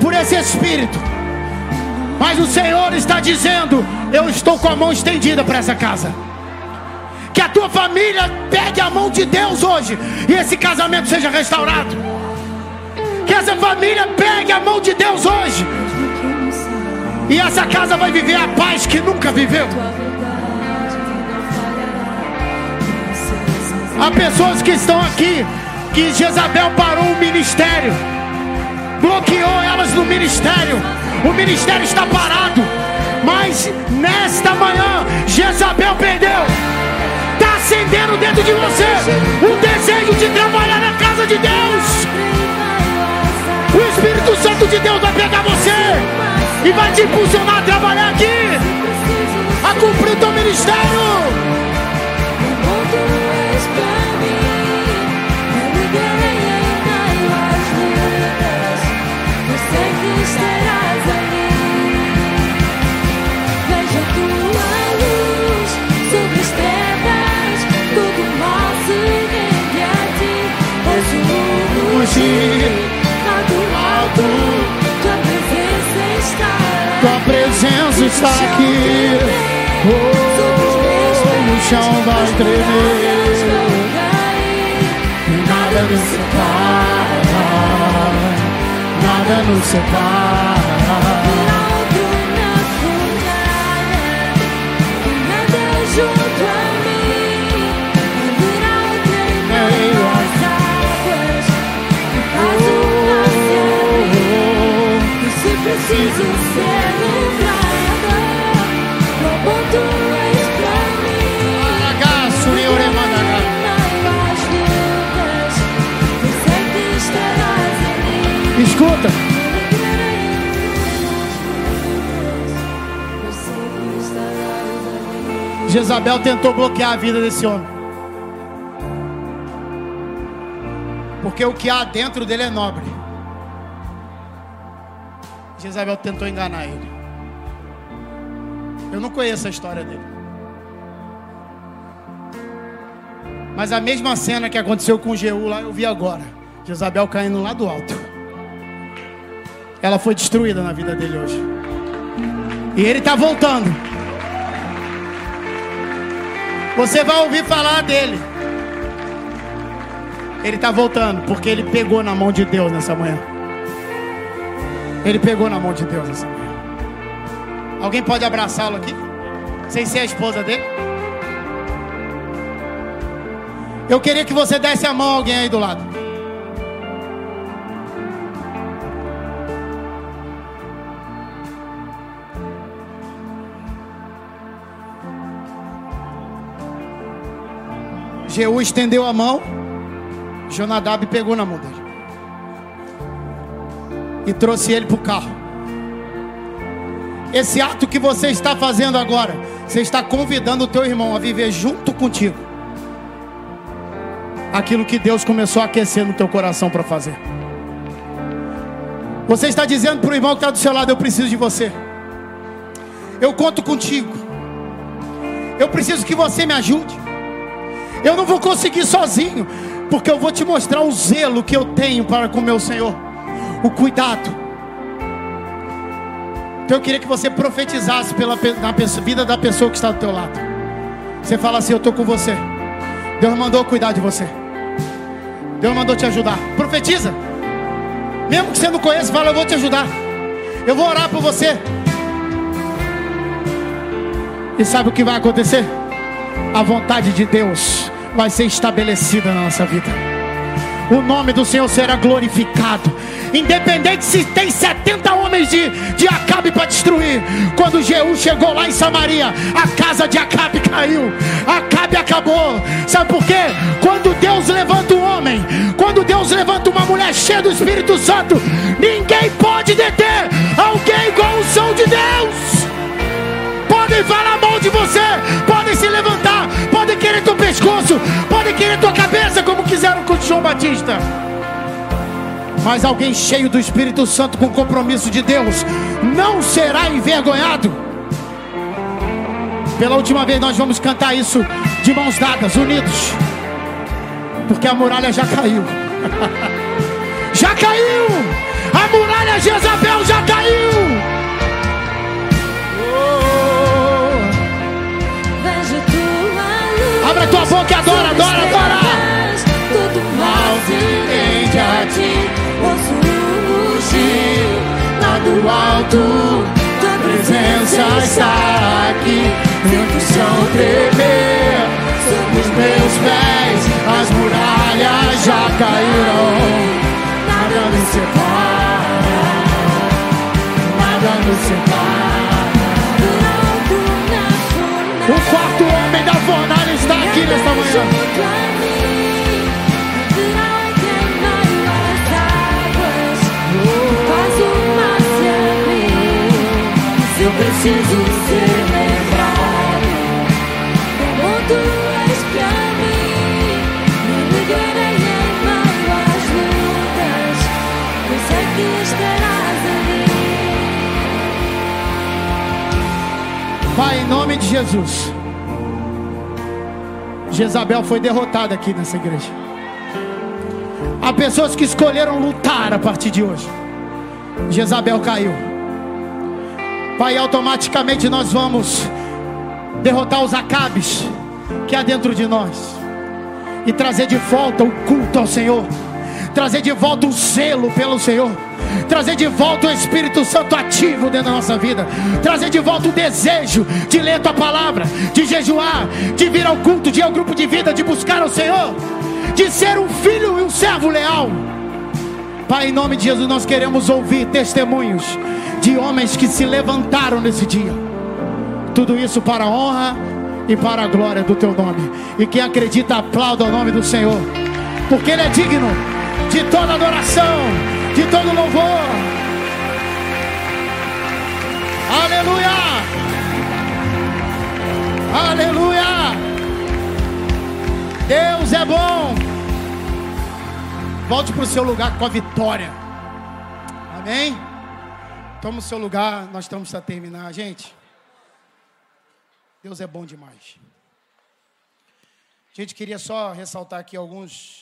por esse espírito. Mas o Senhor está dizendo: Eu estou com a mão estendida para essa casa. Que a tua família pegue a mão de Deus hoje e esse casamento seja restaurado. Que essa família pegue a mão de Deus hoje e essa casa vai viver a paz que nunca viveu. Há pessoas que estão aqui que Jezabel parou o ministério, bloqueou elas no ministério. O ministério está parado, mas nesta manhã Jezabel perdeu. Está acendendo dentro de você o desejo de trabalhar na casa de Deus. O Espírito Santo de Deus vai pegar você e vai te impulsionar a trabalhar aqui, a cumprir teu ministério. Está aqui. Oh, o chão vai tremer. E nada nos separa. Nada nos separa. junto a mim, virá o trem meio às águas, faz um e se preciso ser Escuta. Jezabel tentou bloquear a vida desse homem. Porque o que há dentro dele é nobre. Jezabel tentou enganar ele. Eu não conheço a história dele. Mas a mesma cena que aconteceu com Jeú lá, eu vi agora. Jezabel caindo lá do alto ela foi destruída na vida dele hoje. E ele está voltando. Você vai ouvir falar dele. Ele está voltando porque ele pegou na mão de Deus nessa manhã. Ele pegou na mão de Deus nessa manhã. Alguém pode abraçá-lo aqui? Sem ser a esposa dele? Eu queria que você desse a mão a alguém aí do lado. Jeú estendeu a mão, Jonadab pegou na mão dele e trouxe ele para o carro. Esse ato que você está fazendo agora, você está convidando o teu irmão a viver junto contigo. Aquilo que Deus começou a aquecer no teu coração para fazer. Você está dizendo para o irmão que está do seu lado: Eu preciso de você. Eu conto contigo. Eu preciso que você me ajude. Eu não vou conseguir sozinho, porque eu vou te mostrar o zelo que eu tenho para com meu Senhor, o cuidado. Então eu queria que você profetizasse pela na vida da pessoa que está do teu lado. Você fala assim: Eu estou com você. Deus mandou cuidar de você. Deus mandou te ajudar. Profetiza. Mesmo que você não conheça, fala: Eu vou te ajudar. Eu vou orar por você. E sabe o que vai acontecer? A vontade de Deus vai ser estabelecida na nossa vida. O nome do Senhor será glorificado. Independente se tem 70 homens de, de Acabe para destruir. Quando Jeú chegou lá em Samaria, a casa de Acabe caiu. Acabe acabou. Sabe por quê? Quando Deus levanta um homem, quando Deus levanta uma mulher cheia do Espírito Santo, ninguém pode deter alguém com o som de Deus. Podem falar mal de você, podem se levantar, podem querer teu pescoço, podem querer tua cabeça, como quiseram com João Batista. Mas alguém cheio do Espírito Santo com compromisso de Deus não será envergonhado. Pela última vez nós vamos cantar isso de mãos dadas, unidos. Porque a muralha já caiu. já caiu! A muralha Jezabel já caiu! Abre a tua boca e adora, adora, adora! Todo mal rende a ti. Posso fugir lá do alto. Tua presença está aqui. Vento o chão tremer sob os meus pés. As muralhas já caíram. Nada me separa. Nada me separa. Abrir. Se eu preciso ser lembrado, tu és pra mim, me ligarei em meio às lutas. Eu sei que estarás ali. Pai, em nome de Jesus. Jezabel foi derrotada aqui nessa igreja. Há pessoas que escolheram lutar a partir de hoje. Jezabel caiu. Pai, automaticamente nós vamos derrotar os acabes que há dentro de nós e trazer de volta o culto ao Senhor, trazer de volta o zelo pelo Senhor, trazer de volta o Espírito Santo ativo dentro da nossa vida, trazer de volta o desejo de ler tua palavra, de jejuar, de vir ao culto, de ir ao grupo de vida, de buscar o Senhor, de ser um filho e um servo leal. Pai, em nome de Jesus, nós queremos ouvir testemunhos de homens que se levantaram nesse dia. Tudo isso para a honra e para a glória do teu nome. E quem acredita, aplauda o nome do Senhor, porque Ele é digno de toda adoração, de todo louvor. Aleluia! Aleluia! Deus é bom. Volte para o seu lugar com a vitória. Amém? Toma o seu lugar, nós estamos a terminar, gente. Deus é bom demais. Gente, queria só ressaltar aqui alguns